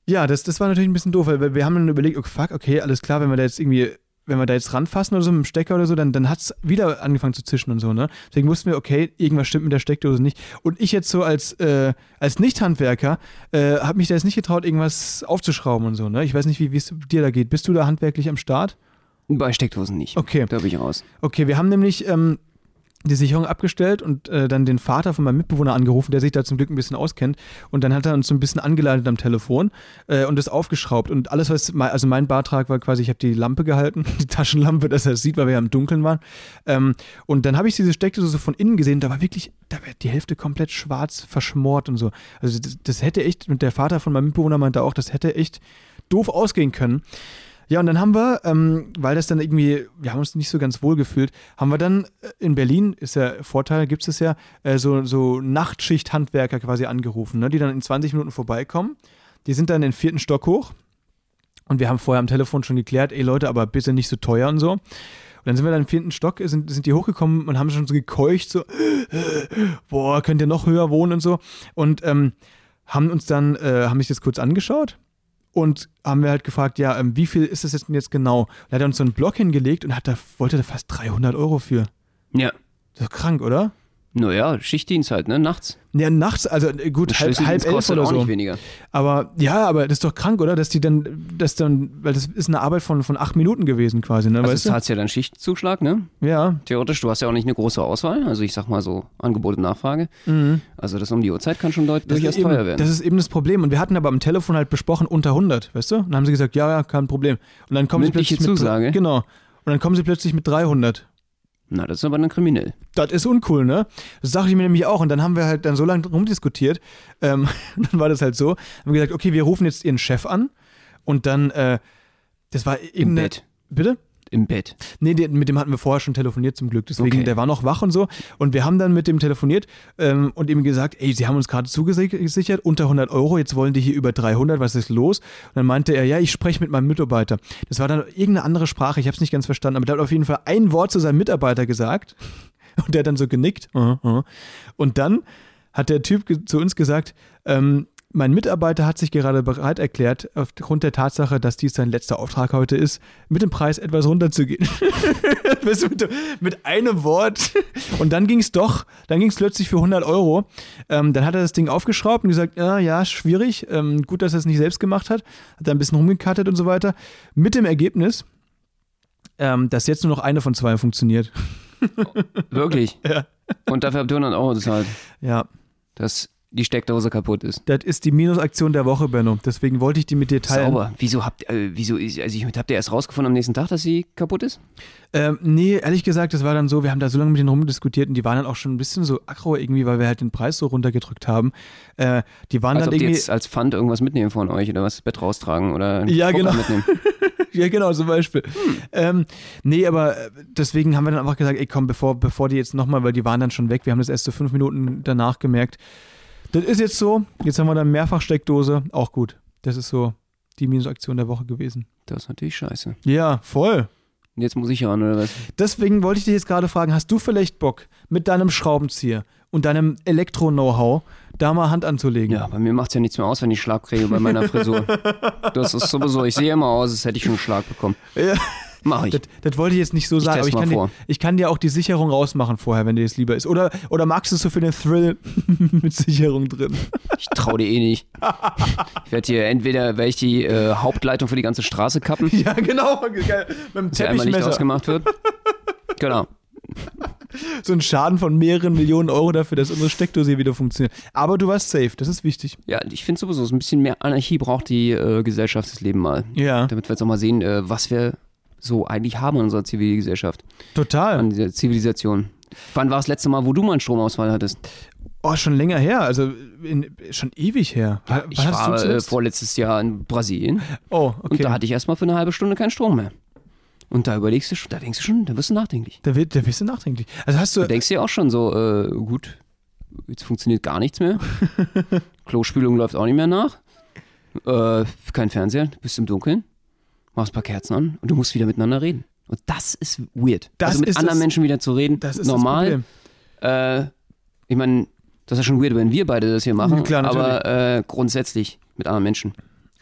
ja, das, das war natürlich ein bisschen doof, weil wir- haben dann überlegt, okay, fuck, okay, alles klar, wenn wir da jetzt irgendwie, wenn wir da jetzt ranfassen oder so mit dem Stecker oder so, dann, dann hat es wieder angefangen zu zischen und so, ne? Deswegen wussten wir, okay, irgendwas stimmt mit der Steckdose nicht. Und ich jetzt so als, äh, als Nicht-Handwerker äh, habe mich da jetzt nicht getraut, irgendwas aufzuschrauben und so, ne? Ich weiß nicht, wie wie es dir da geht. Bist du da handwerklich am Start? Bei Steckdosen nicht. Okay. Da bin ich raus. Okay, wir haben nämlich ähm, die Sicherung abgestellt und äh, dann den Vater von meinem Mitbewohner angerufen, der sich da zum Glück ein bisschen auskennt. Und dann hat er uns so ein bisschen angeleitet am Telefon äh, und das aufgeschraubt. Und alles, was, mei- also mein Beitrag war quasi, ich habe die Lampe gehalten, die Taschenlampe, dass er es sieht, weil wir ja im Dunkeln waren. Ähm, und dann habe ich diese Steckdose so von innen gesehen, da war wirklich, da war die Hälfte komplett schwarz verschmort und so. Also das, das hätte echt, und der Vater von meinem Mitbewohner meinte auch, das hätte echt doof ausgehen können. Ja, und dann haben wir, ähm, weil das dann irgendwie, wir haben uns nicht so ganz wohl gefühlt, haben wir dann äh, in Berlin, ist ja Vorteil, gibt es ja, äh, so, so Nachtschicht-Handwerker quasi angerufen, ne, die dann in 20 Minuten vorbeikommen. Die sind dann den vierten Stock hoch und wir haben vorher am Telefon schon geklärt, ey Leute, aber bitte nicht so teuer und so. Und dann sind wir dann im vierten Stock, sind, sind die hochgekommen und haben schon so gekeucht, so, boah, könnt ihr noch höher wohnen und so. Und ähm, haben uns dann, äh, haben sich das kurz angeschaut und haben wir halt gefragt, ja, ähm, wie viel ist das jetzt denn jetzt genau? Und hat er uns so einen Block hingelegt und hat da, wollte da fast 300 Euro für. Ja. Das ist doch krank, oder? Naja, Schichtdienst halt, ne? Nachts. Ja, nachts, also äh, gut, halb, halb elf oder so. Aber ja, aber das ist doch krank, oder? Dass die dann, dass dann, weil das ist eine Arbeit von, von acht Minuten gewesen quasi, ne? Also weißt du zahlst ja dann Schichtzuschlag, ne? Ja. Theoretisch, du hast ja auch nicht eine große Auswahl. Also ich sag mal so, Angebot und Nachfrage. Also das um die Uhrzeit kann schon deut Das durchaus teuer werden. das ist eben das Problem. Und wir hatten aber am Telefon halt besprochen unter 100, weißt du? Und dann haben sie gesagt, ja, ja, kein Problem. Und dann kommen Mündliche sie plötzlich mit, Zusage? Genau. Und dann kommen sie plötzlich mit 300. Na, das ist aber dann kriminell. Das ist uncool, ne? Das sage ich mir nämlich auch. Und dann haben wir halt dann so lange rumdiskutiert. Ähm, und dann war das halt so. Haben wir gesagt, okay, wir rufen jetzt ihren Chef an. Und dann, äh, das war eben. Im Bett. Bitte? Im Bett. Nee, mit dem hatten wir vorher schon telefoniert zum Glück. Deswegen, Okay. der war noch wach und so. Und wir haben dann mit dem telefoniert ähm, und ihm gesagt, ey, sie haben uns gerade zugesichert, unter 100 Euro, jetzt wollen die hier über 300, was ist los? Und dann meinte er, ja, ich spreche mit meinem Mitarbeiter. Das war dann irgendeine andere Sprache, ich habe es nicht ganz verstanden, aber der hat auf jeden Fall ein Wort zu seinem Mitarbeiter gesagt. Und der hat dann so genickt. Uh, uh. Und dann hat der Typ zu uns gesagt, ähm, mein Mitarbeiter hat sich gerade bereit erklärt, aufgrund der Tatsache, dass dies sein letzter Auftrag heute ist, mit dem Preis etwas runterzugehen. Mit, mit einem Wort. Und dann ging es doch, dann ging es plötzlich für 100 Euro. Ähm, dann hat er das Ding aufgeschraubt und gesagt, ja, ja, schwierig. Ähm, gut, dass er es nicht selbst gemacht hat. Hat da ein bisschen rumgekattet und so weiter. Mit dem Ergebnis, ähm, dass jetzt nur noch eine von zwei funktioniert. Wirklich. Ja. Und dafür habt ihr 100 Euro gezahlt, Ja, dass die Steckdose kaputt ist. das ist die Minusaktion der Woche, Benno. Deswegen wollte ich die mit dir teilen. Sauber. Wieso habt äh, wieso ist, also ich, habt ihr erst rausgefunden am nächsten Tag, dass sie kaputt ist? Ähm, nee, ehrlich gesagt, das war dann so, wir haben da so lange mit denen rumdiskutiert und die waren dann auch schon ein bisschen so aggro irgendwie, weil wir halt den Preis so runtergedrückt haben. Äh, die waren Als dann ob die irgendwie. jetzt als Pfand irgendwas mitnehmen von euch oder was das Bett raustragen oder Ja, Drucker genau. mitnehmen. ja, genau, zum Beispiel. Ähm, nee, aber äh, deswegen haben wir dann einfach gesagt, ey komm, bevor, bevor die jetzt nochmal, weil die waren dann schon weg, wir haben das erst so fünf Minuten danach gemerkt. Das ist jetzt so, jetzt haben wir dann mehrfach Steckdose, auch gut. Das ist so die Minusaktion der Woche gewesen. Das ist natürlich scheiße. Ja, voll. Jetzt muss ich ran, oder was? Deswegen wollte ich dich jetzt gerade fragen, hast du vielleicht Bock, mit deinem Schraubenzieher und deinem Elektro-Know-how da mal Hand anzulegen? Ja, bei mir macht es ja nichts mehr aus, wenn ich Schlag kriege bei meiner Frisur. das ist sowieso, ich sehe immer aus, als hätte ich schon einen Schlag bekommen. Ja. Mach ich. Das, das wollte ich jetzt nicht so sagen, aber ich kann, dir, ich kann dir auch die Sicherung rausmachen vorher, wenn dir das lieber ist. Oder, oder magst du es so für den Thrill mit Sicherung drin? Ich traue dir eh nicht. Ich werde hier entweder, werde ich die äh, Hauptleitung für die ganze Straße kappen, ja, genau. Geil. Mit dem dass einmal Teppichmesser. ausgemacht wird. Genau. So ein Schaden von mehreren Millionen Euro dafür, dass unsere Steckdose hier wieder funktioniert. Aber du warst safe, das ist wichtig. Ja, ich finde sowieso, so ein bisschen mehr Anarchie braucht die äh, Gesellschaft das Leben mal. Ja, Damit wir jetzt auch mal sehen, äh, was wir so eigentlich haben in unserer Zivilgesellschaft, total. an dieser Zivilisation. Wann war das letzte Mal, wo du mal einen Stromausfall hattest? Oh, schon länger her, also in, schon ewig her. Wann Ich war äh, vorletztes Jahr in Brasilien Oh, und okay. da hatte ich erstmal für eine halbe Stunde keinen Strom mehr. Und da überlegst du schon, da denkst du schon, da wirst du nachdenklich. Da, wird, da wirst du nachdenklich. Also hast du, Da denkst du ja auch schon so, äh, gut, jetzt funktioniert gar nichts mehr. Klospülung läuft auch nicht mehr nach. Äh, kein Fernseher, bist im Dunkeln, machst ein paar Kerzen an und du musst wieder miteinander reden. Und das ist weird. Das also mit anderen das- Menschen wieder zu reden, das ist normal. das Äh, ich meine, das ist ja schon weird, wenn wir beide das hier machen. Klar, aber äh, grundsätzlich mit anderen Menschen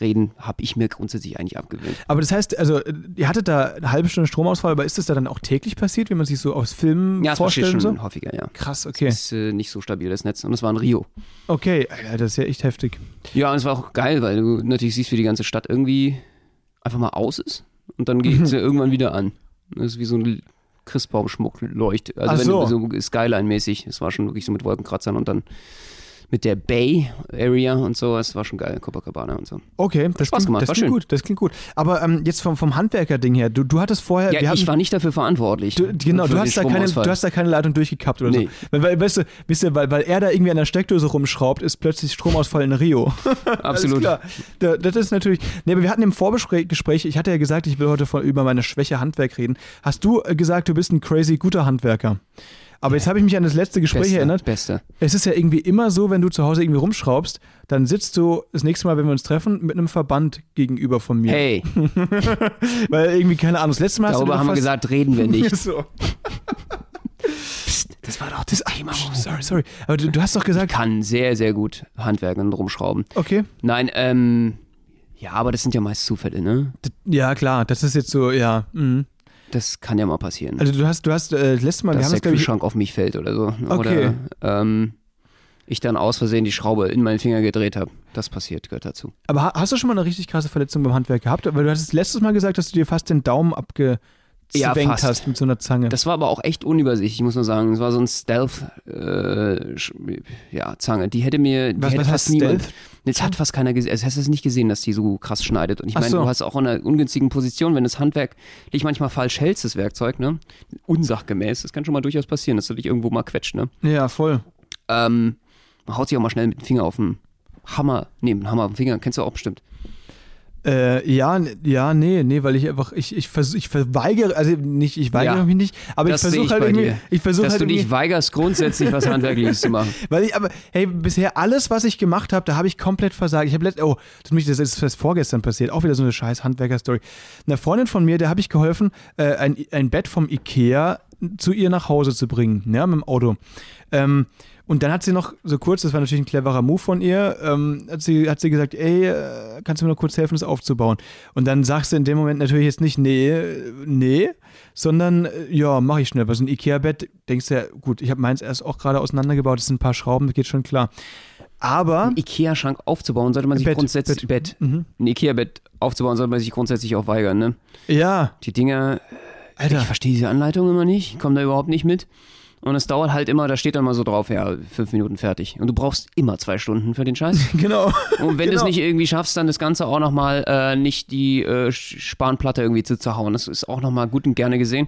reden, habe ich mir grundsätzlich eigentlich abgewöhnt. Aber das heißt, also ihr hattet da eine halbe Stunde Stromausfall, aber ist das da dann auch täglich passiert, wie man sich so aus Filmen Ja, das vorstellt? schon und So? häufiger, ja. Krass, okay. Ist äh, nicht so stabil, das Netz. Und das war in Rio. Okay, Alter, das ist ja echt heftig. Ja, und es war auch geil, weil du natürlich siehst, wie die ganze Stadt irgendwie einfach mal aus ist und dann geht sie irgendwann wieder an. Das ist wie so ein Christbaumschmuck leuchtet. Also Ach wenn so. so Skyline-mäßig. Es war schon wirklich so mit Wolkenkratzern und dann mit der Bay Area und so. Es war schon geil, Copacabana und so. Okay, das, Spaß klingt, gemacht, das war klingt schön. gut, das klingt gut. Aber ähm, jetzt vom, vom Handwerker-Ding her, du, du hattest vorher, Ja, wir hatten, ich war nicht dafür verantwortlich. du, genau, du hast, da keine, du hast da keine Leitung durchgekappt oder Nee. so. Weil, weil, weißt du, wisst ihr, weil, weil er da irgendwie an der Steckdose rumschraubt, ist plötzlich Stromausfall in Rio. Absolut. Klar. Da, das ist natürlich. Nee, aber wir hatten im Vorgespräch, ich hatte ja gesagt, ich will heute von, über meine Schwäche Handwerk reden. Hast du äh, gesagt, du bist ein crazy guter Handwerker? Aber jetzt habe ich mich an das letzte Gespräch Beste, erinnert. Beste. Es ist ja irgendwie immer so, wenn du zu Hause irgendwie rumschraubst, dann sitzt du das nächste Mal, wenn wir uns treffen, mit einem Verband gegenüber von mir. Hey, Weil irgendwie, keine Ahnung, das letzte Mal hast du darüber haben wir gesagt, reden wir nicht. so. Psst, das war doch das Thema. Sorry, sorry. Aber du, du hast doch gesagt, Kann sehr, sehr gut handwerken und rumschrauben. okay. Nein, ähm, ja, aber das sind ja meist Zufälle, ne? Ja, klar, das ist jetzt so, ja. Mhm. Das kann ja mal passieren. Also du hast, du hast äh, das letzte Mal, dass haben der das, glaube ich, Kühlschrank auf mich fällt oder so. Okay. Oder ähm, ich dann aus Versehen die Schraube in meinen Finger gedreht habe. Das passiert, gehört dazu. aber ha- hast du schon mal eine richtig krasse Verletzung beim Handwerk gehabt? Weil du hast letztes Mal gesagt, dass du dir fast den Daumen abgezwängt Ja, fast. hast mit so einer Zange. Das war aber auch echt unübersichtlich, muss man sagen. Es war so ein Stealth, äh, ja, Zange. Die hätte mir, die Was- hätte was fast niemand. Stealth? Jetzt hat fast keiner gesehen. Es hast es nicht gesehen, dass die so krass schneidet. Und ich meine, so. du hast auch in einer ungünstigen Position, wenn das Handwerk dich manchmal falsch hältst, das Werkzeug, ne? Unsachgemäß. Das kann schon mal durchaus passieren, dass du dich irgendwo mal quetscht, ne? ja, voll. Ähm, man haut sich auch mal schnell mit dem Finger auf den Hammer. Nee, mit dem Hammer auf den Finger, kennst du auch bestimmt. Äh, ja, ja, nee, nee, weil ich einfach, ich, ich, vers ich verweigere, also nicht, ich weigere Ja, mich nicht, aber ich versuche halt irgendwie, dir. ich versuche Dass halt du dich weigerst, grundsätzlich was Handwerkliches zu machen. weil ich, aber, hey, bisher alles, was ich gemacht habe, da habe ich komplett versagt. Ich habe letzt, oh, das, muss ich- das ist das vorgestern passiert, auch wieder so eine scheiß Handwerker-Story. Einer Freundin von mir, der habe ich geholfen, äh, ein, ein Bett vom Ikea zu ihr nach Hause zu bringen, ja, mit dem Auto. Ähm, und dann hat sie noch so kurz, das war natürlich ein cleverer Move von ihr, ähm, hat, sie, hat sie gesagt, ey, äh, kannst du mir noch kurz helfen, das aufzubauen? Und dann sagst du in dem Moment natürlich jetzt nicht, nee, nee, sondern, äh, ja, mache ich schnell. Weil so ein Ikea-Bett, denkst du ja, gut, ich habe meins erst auch gerade auseinandergebaut, das sind ein paar Schrauben, das geht schon klar. Aber, Ein Ikea-Schrank aufzubauen, sollte man sich Bett, grundsätzlich Bett. Bett. Mhm. Ein Ikea-Bett aufzubauen, sollte man sich grundsätzlich auch weigern, ne? ja, Die Dinger, Alter, ich verstehe diese Anleitung immer nicht, ich komme da überhaupt nicht mit. Und es dauert halt immer, da steht dann mal so drauf, ja, fünf Minuten fertig. Und du brauchst immer zwei Stunden für den Scheiß. genau. Und wenn du es Genau. nicht irgendwie schaffst, dann das Ganze auch nochmal äh, nicht die äh, Spanplatte irgendwie zu zerhauen. Das ist auch nochmal gut und gerne gesehen.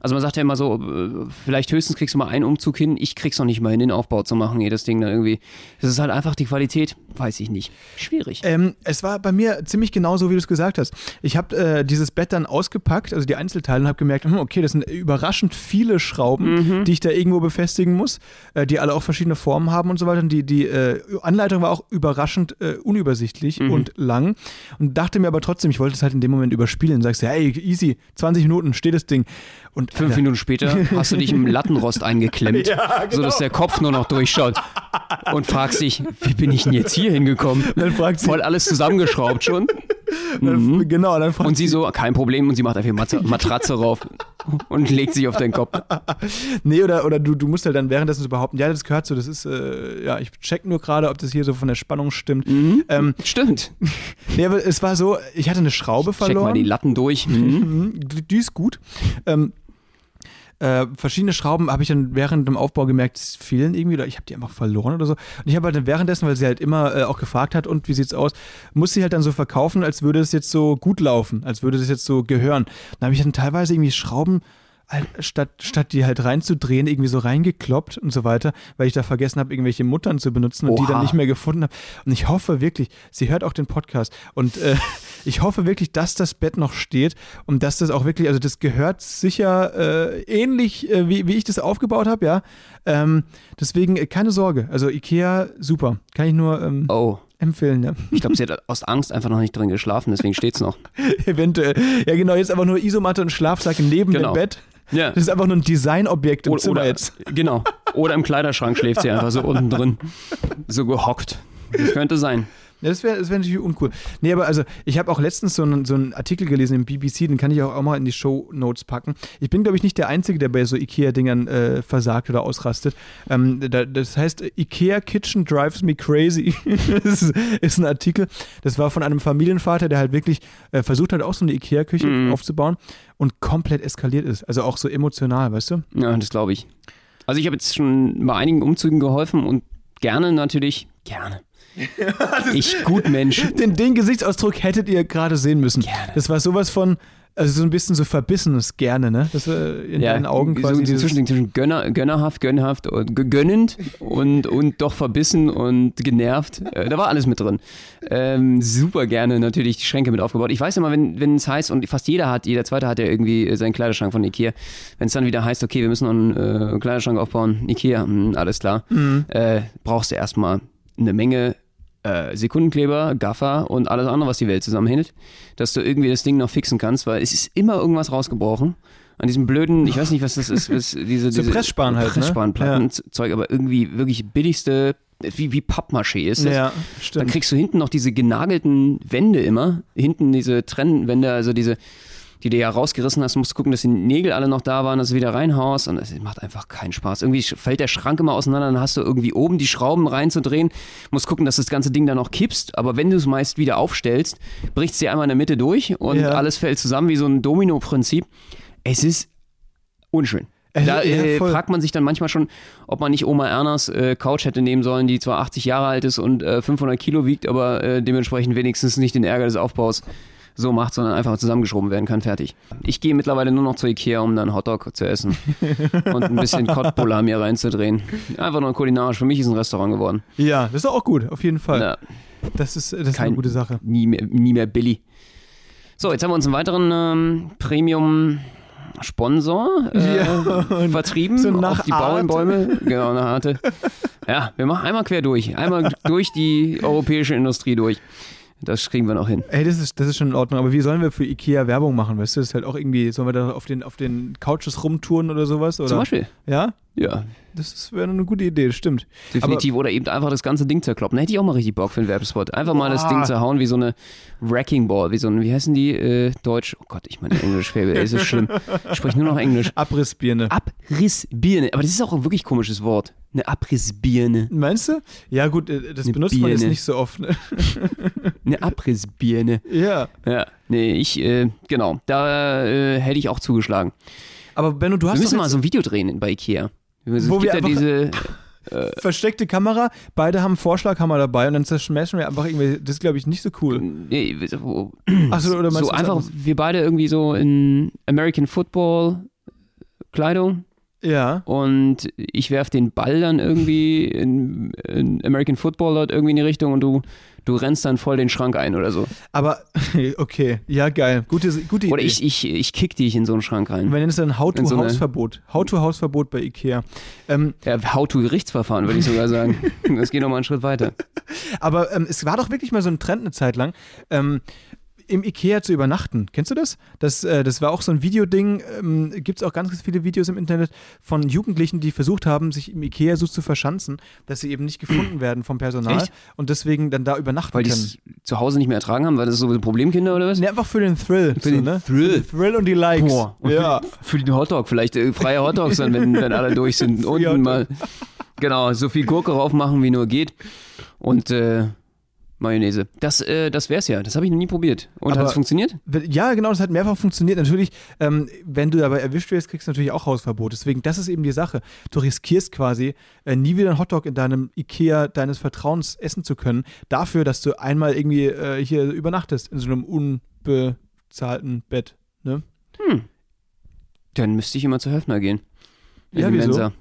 Also man sagt ja immer so, äh, vielleicht höchstens kriegst du mal einen Umzug hin, ich krieg's noch nicht mal hin, den Aufbau zu machen, jedes Ding dann irgendwie. Das ist halt einfach die Qualität, weiß ich nicht. Schwierig. Ähm, es war bei mir ziemlich genau so, wie du es gesagt hast. Ich habe äh, dieses Bett dann ausgepackt, also die Einzelteile, und habe gemerkt, hm, okay, das sind überraschend viele Schrauben, die ich da irgendwo befestigen muss, äh, die alle auch verschiedene Formen haben und so weiter. Und die, die äh, Anleitung war auch überraschend äh, unübersichtlich Mhm. und lang. Und dachte mir aber trotzdem, ich wollte es halt in dem Moment überspielen. Sagst du, hey, easy, 20 Minuten steht das Ding. Und Fünf Alter, Minuten später hast du dich im Lattenrost eingeklemmt, Ja, genau. sodass der Kopf nur noch durchschaut. Und fragst dich, wie bin ich denn jetzt hier hingekommen? Dann fragt sie- Voll alles zusammengeschraubt schon. dann, genau, dann fragt Und sie so, kein Problem, und sie macht einfach Matze, Matratze rauf und legt sich auf deinen Kopf. Nee, oder, oder du, du musst halt dann währenddessen so behaupten, ja, das gehört so, das ist, äh, ja, ich check nur gerade, ob das hier so von der Spannung stimmt. Mhm. Ähm, Stimmt. nee, aber es war so, ich hatte eine Schraube Check verloren. mal die Latten durch. Mhm. Mhm, die, die ist gut. Ähm, äh, verschiedene Schrauben habe ich dann während dem Aufbau gemerkt, es fehlen irgendwie oder ich habe die einfach verloren oder so. Und ich habe halt dann währenddessen, weil sie halt immer äh, auch gefragt hat, und wie sieht's aus, muss sie halt dann so verkaufen, als würde es jetzt so gut laufen, als würde es jetzt so gehören. Dann habe ich dann teilweise irgendwie Schrauben halt, statt, statt die halt reinzudrehen, irgendwie so reingekloppt und so weiter, weil ich da vergessen habe, irgendwelche Muttern zu benutzen und die dann nicht mehr gefunden habe. Und ich hoffe wirklich, sie hört auch den Podcast und äh, ich hoffe wirklich, dass das Bett noch steht und dass das auch wirklich, also das gehört sicher äh, ähnlich, äh, wie, wie ich das aufgebaut habe, ja. Ähm, deswegen äh, keine Sorge. Also Ikea, super. Kann ich nur ähm, Oh, empfehlen, ja. ich glaube, sie hat aus Angst einfach noch nicht drin geschlafen, deswegen steht's noch. Eventuell. Ja, genau, jetzt einfach nur Isomatte und Schlafsack neben Genau. dem Bett. Ja. Das ist einfach nur ein Designobjekt im Oder, Zimmer jetzt. Genau. Oder im Kleiderschrank schläft sie einfach so unten drin. So gehockt. Das könnte sein. Ja, das wäre das wär natürlich uncool. Nee, aber also, ich habe auch letztens so einen, so einen Artikel gelesen im BBC, den kann ich auch, auch mal in die Show Notes packen. Ich bin, glaube ich, nicht der Einzige, der bei so IKEA-Dingern äh, versagt oder ausrastet. Ähm, da, das heißt, IKEA Kitchen Drives Me Crazy. das ist, ist ein Artikel. Das war von einem Familienvater, der halt wirklich äh, versucht hat, auch so eine IKEA-Küche Mhm. aufzubauen und komplett eskaliert ist. Also auch so emotional, weißt du? Ja, das glaube ich. Also ich habe jetzt schon bei einigen Umzügen geholfen und gerne natürlich, gerne. Ich gut Mensch. Den, den Gesichtsausdruck hättet ihr gerade sehen müssen. Das war sowas von, also so ein bisschen so verbissenes gerne, ne? Das war in Ja, deinen Augen quasi. so zwischen, zwischen Gönner, gönnerhaft, gönnhaft und gönnend und, und doch verbissen und genervt. Äh, da war alles mit drin. Ähm, super gerne natürlich die Schränke mit aufgebaut. Ich weiß immer, wenn wenn es heißt, und fast jeder hat, jeder zweite hat ja irgendwie äh, seinen Kleiderschrank von Ikea. Wenn es dann wieder heißt, okay, wir müssen noch einen äh, Kleiderschrank aufbauen, Ikea, hm, alles klar. Äh, brauchst du erstmal eine Menge äh, Sekundenkleber, Gaffer und alles andere, was die Welt zusammenhält, dass du irgendwie das Ding noch fixen kannst, weil es ist immer irgendwas rausgebrochen. An diesem blöden, ich weiß nicht, was das ist, was, diese, diese Pressspan halt, ne? Pressspanplatten-Zeug, aber irgendwie wirklich billigste, wie, wie Pappmaché ist das. Ja, Dann stimmt. kriegst du hinten noch diese genagelten Wände immer, hinten diese Trennwände, also diese, die du ja rausgerissen hast, musst gucken, dass die Nägel alle noch da waren, dass du wieder reinhaust und es macht einfach keinen Spaß. Irgendwie fällt der Schrank immer auseinander, dann hast du irgendwie oben die Schrauben reinzudrehen, musst gucken, dass das ganze Ding dann noch kippst, aber wenn du es meist wieder aufstellst, bricht es dir einmal in der Mitte durch und Ja. alles fällt zusammen wie so ein Domino-Prinzip. Es ist unschön. Da äh, fragt man sich dann manchmal schon, ob man nicht Oma Ernas äh, Couch hätte nehmen sollen, die zwar 80 Jahre alt ist und äh, 500 Kilo wiegt, aber äh, dementsprechend wenigstens nicht den Ärger des Aufbaus so macht, sondern einfach zusammengeschoben werden kann, fertig. Ich gehe mittlerweile nur noch zu Ikea, um dann Hotdog zu essen und ein bisschen Kottbullar mir reinzudrehen. Einfach nur kulinarisch. Für mich ist ein Restaurant geworden. Ja, das ist auch gut, auf jeden Fall. Ja, Das ist, das ist Kein- eine gute Sache. nie, mehr, nie mehr Billy. So, jetzt haben wir uns einen weiteren ähm, Premium-Sponsor äh, Ja, vertrieben so nach auf die Art. Bauernbäume. Genau, eine Arte. Ja, wir machen einmal quer durch. Einmal durch die europäische Industrie durch. Das kriegen wir noch hin. Ey, das ist, das ist schon in Ordnung, aber wie sollen wir für Ikea Werbung machen, weißt du? Das ist halt auch irgendwie, sollen wir da auf den, auf den Couches rumtouren oder sowas? Oder? Zum Beispiel. Ja? Ja, Das wäre eine gute Idee, das stimmt. definitiv. Oder eben einfach das ganze Ding zerkloppen. Da hätte ich auch mal richtig Bock für einen Werbespot. Einfach mal das. Ding zerhauen wie so eine Wrecking Ball, wie so ein, wie heißen die, äh, Deutsch? Oh Gott, ich meine Englisch, es ist schlimm. Ich spreche nur noch Englisch. Abrissbirne. Abrissbirne. Aber das ist auch ein wirklich komisches Wort. Eine Abrissbirne. Meinst du? Ja, gut, äh, das Eine benutzt man jetzt Birne. nicht so oft. Ne? Eine Abrissbirne. ja. Ja, nee, ich, äh, genau, da äh, hätte ich auch zugeschlagen. Aber Benno, du Wir hast müssen doch mal so ein Video drehen bei Ikea. Es Wo gibt wir ja diese, versteckte Kamera, beide haben einen Vorschlaghammer dabei und dann zerschmettern wir einfach irgendwie, das ist glaube ich nicht so cool. nee, so, Achso, oder meinst so du einfach, wir beide irgendwie so in American Football Kleidung. Ja. und ich werf den Ball dann irgendwie in, in American Football dort irgendwie in die Richtung und du, du rennst dann voll den Schrank ein oder so. Aber, okay, ja, geil. Gute, gute Oder Idee. ich, ich, ich kick dich in so einen Schrank rein. Wir nennen es dann In so How-to-Hausverbot. How-to-Hausverbot bei Ikea. Ähm, Ja, How-to-Gerichtsverfahren, würde ich sogar sagen. Das geht nochmal einen Schritt weiter. aber ähm, es war doch wirklich mal so ein Trend eine Zeit lang, ähm, im Ikea zu übernachten. Kennst du das? Das, äh, das war auch so ein Videoding. Ähm, Gibt es auch ganz, ganz viele Videos im Internet von Jugendlichen, die versucht haben, sich im Ikea so zu verschanzen, dass sie eben nicht gefunden werden vom Personal Echt? und deswegen dann da übernachten Weil die können. es zu Hause nicht mehr ertragen haben, weil das so Problemkinder oder was? Nee, einfach für den Thrill. Für so, den ne? Thrill. Für den Thrill und die Likes. Boah. Und Ja. Für, für den Hotdog vielleicht, äh, freie Hotdogs dann, wenn, wenn alle durch sind. Unten mal, genau, so viel Gurke drauf machen, wie nur geht. Und äh, Mayonnaise. Das, äh, das wär's ja. Das habe ich noch nie probiert. Und hat es funktioniert? Ja, genau, das hat mehrfach funktioniert. Natürlich, ähm, wenn du dabei erwischt wirst, kriegst du natürlich auch Hausverbot. Deswegen, das ist eben die Sache. Du riskierst quasi, äh, nie wieder einen Hotdog in deinem Ikea deines Vertrauens essen zu können, dafür, dass du einmal irgendwie äh, hier übernachtest in so einem unbezahlten Bett. Ne? Dann müsste ich immer zu Höfner gehen. In Ja, die wieso? Mensa.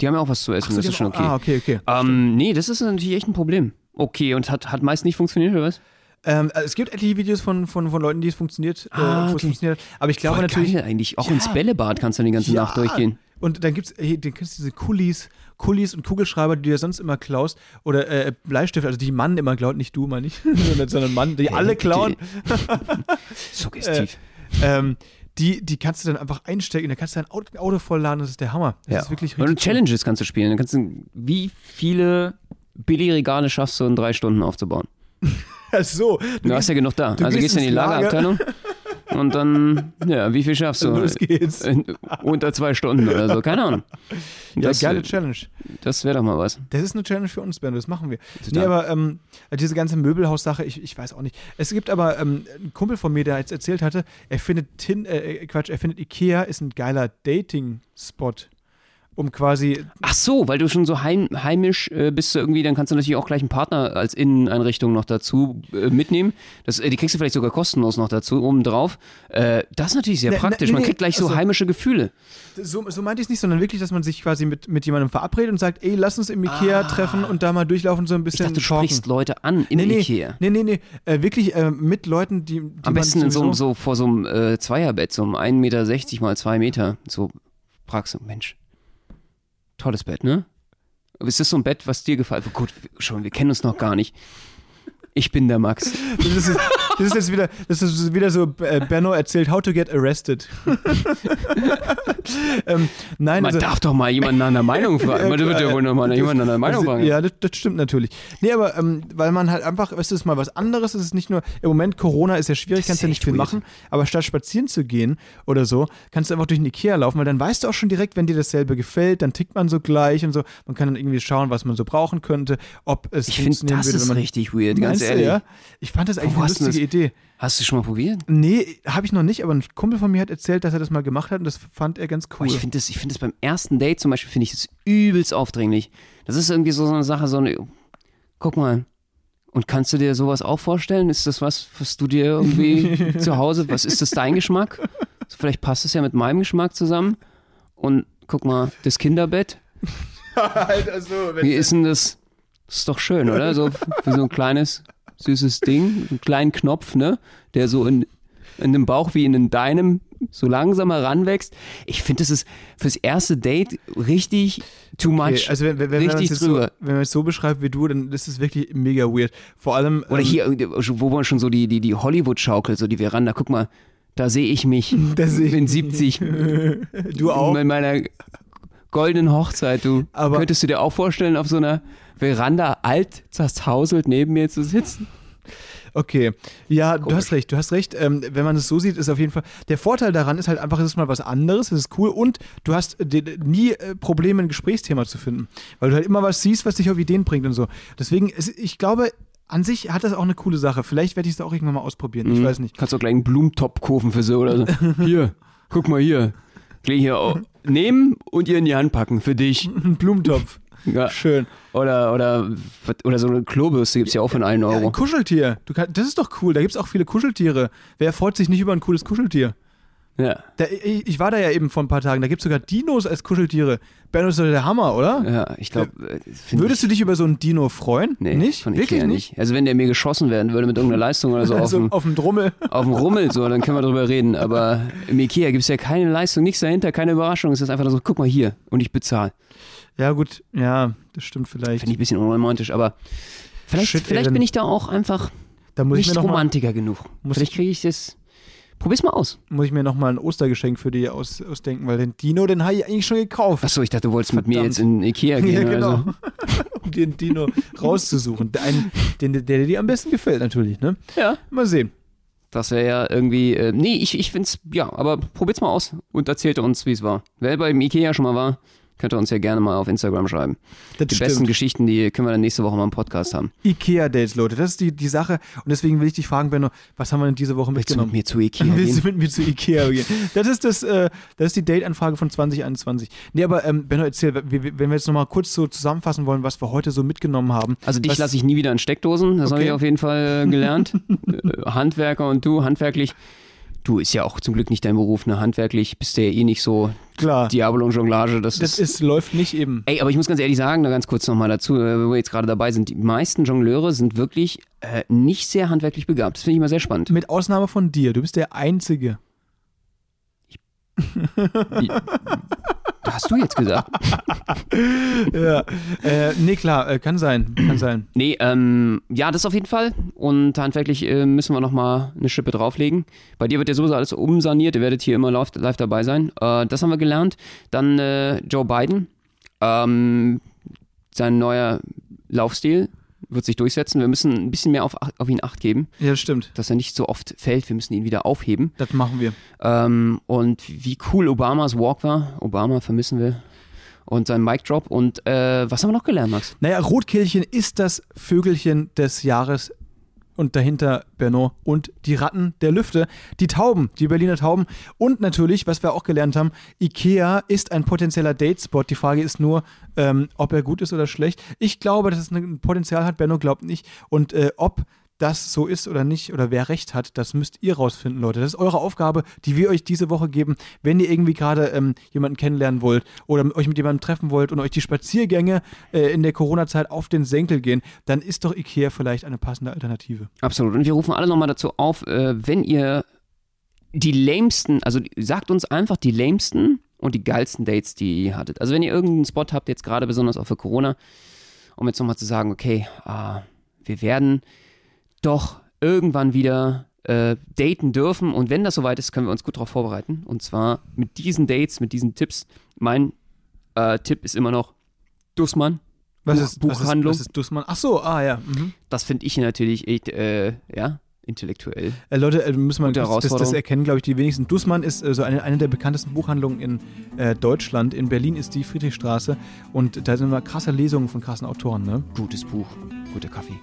Die haben ja auch was zu essen, so, das ist schon okay. auch- Ah, okay, okay. Ähm, nee, das ist natürlich echt ein Problem. Okay, und hat, hat meist nicht funktioniert, oder was? Ähm, also es gibt etliche Videos von, von, von Leuten, die es funktioniert, Ah, äh, wo es okay. funktioniert. Aber ich glaube Voll natürlich. geil eigentlich. Auch Ja. ins Bällebad kannst du die ganze Nacht durchgehen. Und dann gibt's, hey, dann kennst du diese Kulis, Kulis und Kugelschreiber, die du ja sonst immer klaust. Oder äh, Bleistifte, also die Mann immer klaut, nicht du, meine ich, sondern, Mann, die alle klauen. Suggestiv. Ähm, die, die kannst du dann einfach einstecken, dann kannst du dein Auto, Auto vollladen, das ist der Hammer. Das ja. ist wirklich Und richtig. Challenges kannst du spielen. Dann kannst du, wie viele Billigregale schaffst du in drei Stunden aufzubauen? Ach so, Du, hast ja genug da. du Also gehst gehst du in die. Lagerabteilung und dann, ja, wie viel schaffst du? los geht's. In, unter zwei Stunden oder so, keine Ahnung. Ja, Das, geile äh, Challenge. das wäre doch mal was. Das ist eine Challenge für uns, Ben, das machen wir. Total. Nee, aber ähm, diese ganze Möbelhaus-Sache, ich, ich weiß auch nicht. Es gibt aber ähm, einen Kumpel von mir, der jetzt erzählt hatte, er findet Tin, äh, Quatsch, er findet Ikea ist ein geiler Dating-Spot. Um quasi, Ach so, weil du schon so heim, heimisch äh, bist du irgendwie, dann kannst du natürlich auch gleich einen Partner als Inneneinrichtung noch dazu äh, mitnehmen. Das, äh, die kriegst du vielleicht sogar kostenlos noch dazu, obendrauf. Äh, das ist natürlich sehr Ne, ne, praktisch. nee, Man kriegt gleich so also- heimische Gefühle. so, so meinte ich es nicht, sondern wirklich, dass man sich quasi mit, mit jemandem verabredet und sagt, ey, lass uns im Ikea treffen und da mal durchlaufen, so ein Ich bisschen dachte, du talken. sprichst Leute an in nee, nee, Ikea. nee, nee, nee, äh, wirklich äh, mit Leuten, die, die Am besten in so, einem- so vor so einem Zweierbett, so einem 1,60 Meter mal 2 Meter. So Praxis, Mensch. Tolles Bett, ne? Ist das so ein Bett, was dir gefällt? Gut, schon, wir kennen uns noch gar nicht. Ich bin der Max. Das ist, jetzt- das ist jetzt wieder, das ist wieder so, äh, Benno erzählt, how to get arrested. ähm, nein, Man also, darf doch mal jemanden nach einer Meinung fragen. Man wird ja wohl noch mal nach jemanden nach einer Meinung fragen. Ja, das, das stimmt natürlich. Nee, aber ähm, weil man halt einfach, weißt du, es ist mal was anderes. Es ist nicht nur, im Moment Corona ist ja schwierig, Das kannst ist ja nicht viel weird. machen. Aber statt spazieren zu gehen oder so, kannst du einfach durch den Ikea laufen, weil dann weißt du auch schon direkt, wenn dir dasselbe gefällt, dann tickt man so gleich und so. Man kann dann irgendwie schauen, was man so brauchen könnte, ob es Ich finde, funktionieren das würde, ist wenn man. richtig weird, ganz ehrlich. ja? Ich fand das eigentlich Wo eine hast du lustige Idee. Hast du schon mal probiert? Nee, habe ich noch nicht, aber ein Kumpel von mir hat erzählt, dass er das mal gemacht hat und das fand er ganz cool. ich finde das, ich find das beim ersten Date zum Beispiel, finde ich das übelst aufdringlich. Das ist irgendwie so, so eine Sache, so eine, guck mal, und kannst du dir sowas auch vorstellen? Ist das was, was du dir irgendwie zu Hause, was ist das dein Geschmack? So, vielleicht passt es ja mit meinem Geschmack zusammen. Und guck mal, das Kinderbett, also, wenn wie ist denn das? Das ist doch schön, oder? So für so ein kleines, süßes Ding, einen kleinen Knopf, ne? Der so in, in dem Bauch wie in deinem so langsam heranwächst. Ich finde, das ist fürs erste Date richtig too much. Okay, also wenn, wenn, wenn, man richtig es jetzt so, drüber. wenn man es so beschreibt wie du, dann ist es wirklich mega weird. Vor allem. Oder ähm, hier, wo man schon so die, die, die Hollywood-Schaukel, so die Veranda, guck mal, da sehe ich mich Da seh ich in mich. 70 Du auch. mit meiner goldenen Hochzeit. Du Aber- könntest du dir auch vorstellen, auf so einer Veranda alt zerhauselt neben mir zu sitzen? Okay. Ja, du Komisch. hast recht, du hast recht. Ähm, wenn man es so sieht, ist auf jeden Fall. Der Vorteil daran ist halt einfach, es ist mal was anderes, es ist cool und du hast äh, nie äh, Probleme, ein Gesprächsthema zu finden. Weil du halt immer was siehst, was dich auf Ideen bringt und so. Deswegen, es, ich glaube, an sich hat das auch eine coole Sache. Vielleicht werde ich es auch irgendwann mal ausprobieren. Ich Mhm. weiß nicht. Kannst du auch gleich einen Blumentopf kaufen für so oder so. hier, guck mal hier. Gleich hier au- nehmen und ihr in die Hand packen für dich. Ein Blumentopf. Ja. Schön. Oder, oder, oder so eine Klobürste gibt es ja auch für einen Ja, Euro. ein Kuscheltier. Du kann, das ist doch cool. Da gibt es auch viele Kuscheltiere. Wer freut sich nicht über ein cooles Kuscheltier? Ja. Da, ich, ich war da ja eben vor ein paar Tagen. Da gibt es sogar Dinos als Kuscheltiere. Benno ist doch der Hammer, oder? Ja, ich glaube. Würdest du dich über so einen Dino freuen? Nee, nicht? Von Wirklich Ikea nicht? Also wenn der mir geschossen werden würde mit irgendeiner Leistung oder so Also auf dem Drummel. auf dem Rummel, so, dann können wir drüber reden. Aber im Ikea gibt es ja keine Leistung, nichts dahinter, keine Überraschung. Es ist einfach so, guck mal hier und ich bezahle. Ja, gut, ja, das stimmt vielleicht. Finde ich ein bisschen unromantisch, aber vielleicht, Shit, ey, vielleicht dann- bin ich da auch einfach Da muss ich nicht noch mal, Romantiker genug. Muss Vielleicht kriege ich das. Probier's mal aus. muss ich mir noch mal ein Ostergeschenk für die aus, ausdenken, weil den Dino, den habe ich eigentlich schon gekauft. Achso, ich dachte, du wolltest mit mir Verdammt. jetzt in Ikea gehen. Ja, genau. so. um den Dino rauszusuchen. Der, einen, den, der, der dir am besten gefällt, natürlich, ne? Ja. Mal sehen. Das wäre ja irgendwie. Äh, nee, ich, ich find's. Ja, aber probiert's mal aus und erzählt uns, wie es war. Wer beim Ikea schon mal war, könnt ihr uns ja gerne mal auf Instagram schreiben. Das Die stimmt. besten Geschichten, die können wir dann nächste Woche mal im Podcast haben. Ikea-Dates, Leute, das ist die, die Sache. Und deswegen will ich dich fragen, Benno, was haben wir denn diese Woche Willst du mit mitgenommen? mir zu Ikea Willst gehen? du mit mir zu Ikea gehen? Das ist, das, äh, das ist die Date-Anfrage von 2021. Nee, aber ähm, Benno, erzähl, wenn wir jetzt nochmal kurz so zusammenfassen wollen, was wir heute so mitgenommen haben. Also dich lasse ich nie wieder in Steckdosen, das habe Okay. ich auf jeden Fall äh, gelernt. Äh, Handwerker und du, handwerklich. Du ist ja auch zum Glück nicht dein Beruf, ne? Handwerklich bist du ja eh nicht so Klar, Diablo und Jonglage. Das, das ist, ist, läuft nicht eben. Ey, aber ich muss ganz ehrlich sagen, da ganz kurz nochmal dazu, äh, wo wir jetzt gerade dabei sind, die meisten Jongleure sind wirklich äh, nicht sehr handwerklich begabt. Das finde ich mal sehr spannend. Mit Ausnahme von dir. Du bist der Einzige. Das hast du jetzt gesagt. ja. Äh, nee, klar, äh, kann sein. Kann sein. Nee, ähm, ja, das auf jeden Fall. Und handwerklich äh, müssen wir nochmal eine Schippe drauflegen. Bei dir wird ja sowieso alles umsaniert. Ihr werdet hier immer live, live dabei sein. Äh, das haben wir gelernt. Dann äh, Joe Biden. Ähm, sein neuer Laufstil wird sich durchsetzen. Wir müssen ein bisschen mehr auf, auf ihn Acht geben, Ja, das stimmt. dass er nicht so oft fällt. Wir müssen ihn wieder aufheben. Das machen wir. Ähm, und wie cool Obamas Walk war. Obama vermissen wir. Und sein Mic Drop. Und äh, was haben wir noch gelernt, Max? Naja, Rotkehlchen ist das Vögelchen des Jahres und dahinter Benno und die Ratten der Lüfte, die Tauben, die Berliner Tauben und natürlich, was wir auch gelernt haben, Ikea ist ein potenzieller Datespot. Die Frage ist nur, ähm, ob er gut ist oder schlecht. Ich glaube, dass es ein Potenzial hat, Benno glaubt nicht und äh, ob das so ist oder nicht oder wer recht hat, das müsst ihr rausfinden, Leute. Das ist eure Aufgabe, die wir euch diese Woche geben. Wenn ihr irgendwie gerade ähm, jemanden kennenlernen wollt oder euch mit jemandem treffen wollt und euch die Spaziergänge äh, in der Corona-Zeit auf den Senkel gehen, dann ist doch Ikea vielleicht eine passende Alternative. Absolut. Und wir rufen alle nochmal dazu auf, äh, wenn ihr die lamesten, also sagt uns einfach die lamesten und die geilsten Dates, die ihr hattet. Also wenn ihr irgendeinen Spot habt, jetzt gerade besonders auch für Corona, um jetzt nochmal zu sagen, okay, ah, wir werden doch irgendwann wieder äh, daten dürfen und wenn das soweit ist, können wir uns gut darauf vorbereiten. Und zwar mit diesen Dates, mit diesen Tipps. Mein äh, Tipp ist immer noch Dussmann. Was Buch- ist Buchhandlung. Was ist, was ist Dussmann? Ach so, ah ja. Mhm. Das finde ich natürlich echt, äh, ja, intellektuell. Äh, Leute, äh, müssen wir das, das, erkennen, glaube ich, die wenigsten. Dussmann ist äh, so eine, eine der bekanntesten Buchhandlungen in äh, Deutschland. In Berlin ist die Friedrichstraße und da sind immer krasse Lesungen von krassen Autoren, ne? gutes Buch, guter Kaffee.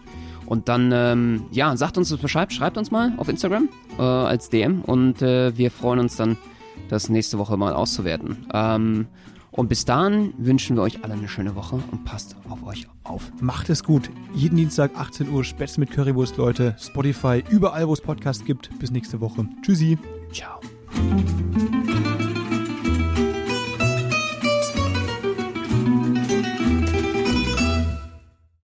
Und dann, ähm, ja, sagt uns das Bescheid, schreibt uns mal auf Instagram äh, als DM und äh, wir freuen uns dann, das nächste Woche mal auszuwerten. Ähm, und bis dahin wünschen wir euch alle eine schöne Woche und passt auf euch auf. Macht es gut. Jeden Dienstag 18 Uhr Spätzle mit Currywurst, Leute. Spotify, überall, wo es Podcasts gibt. Bis nächste Woche. Tschüssi. Ciao.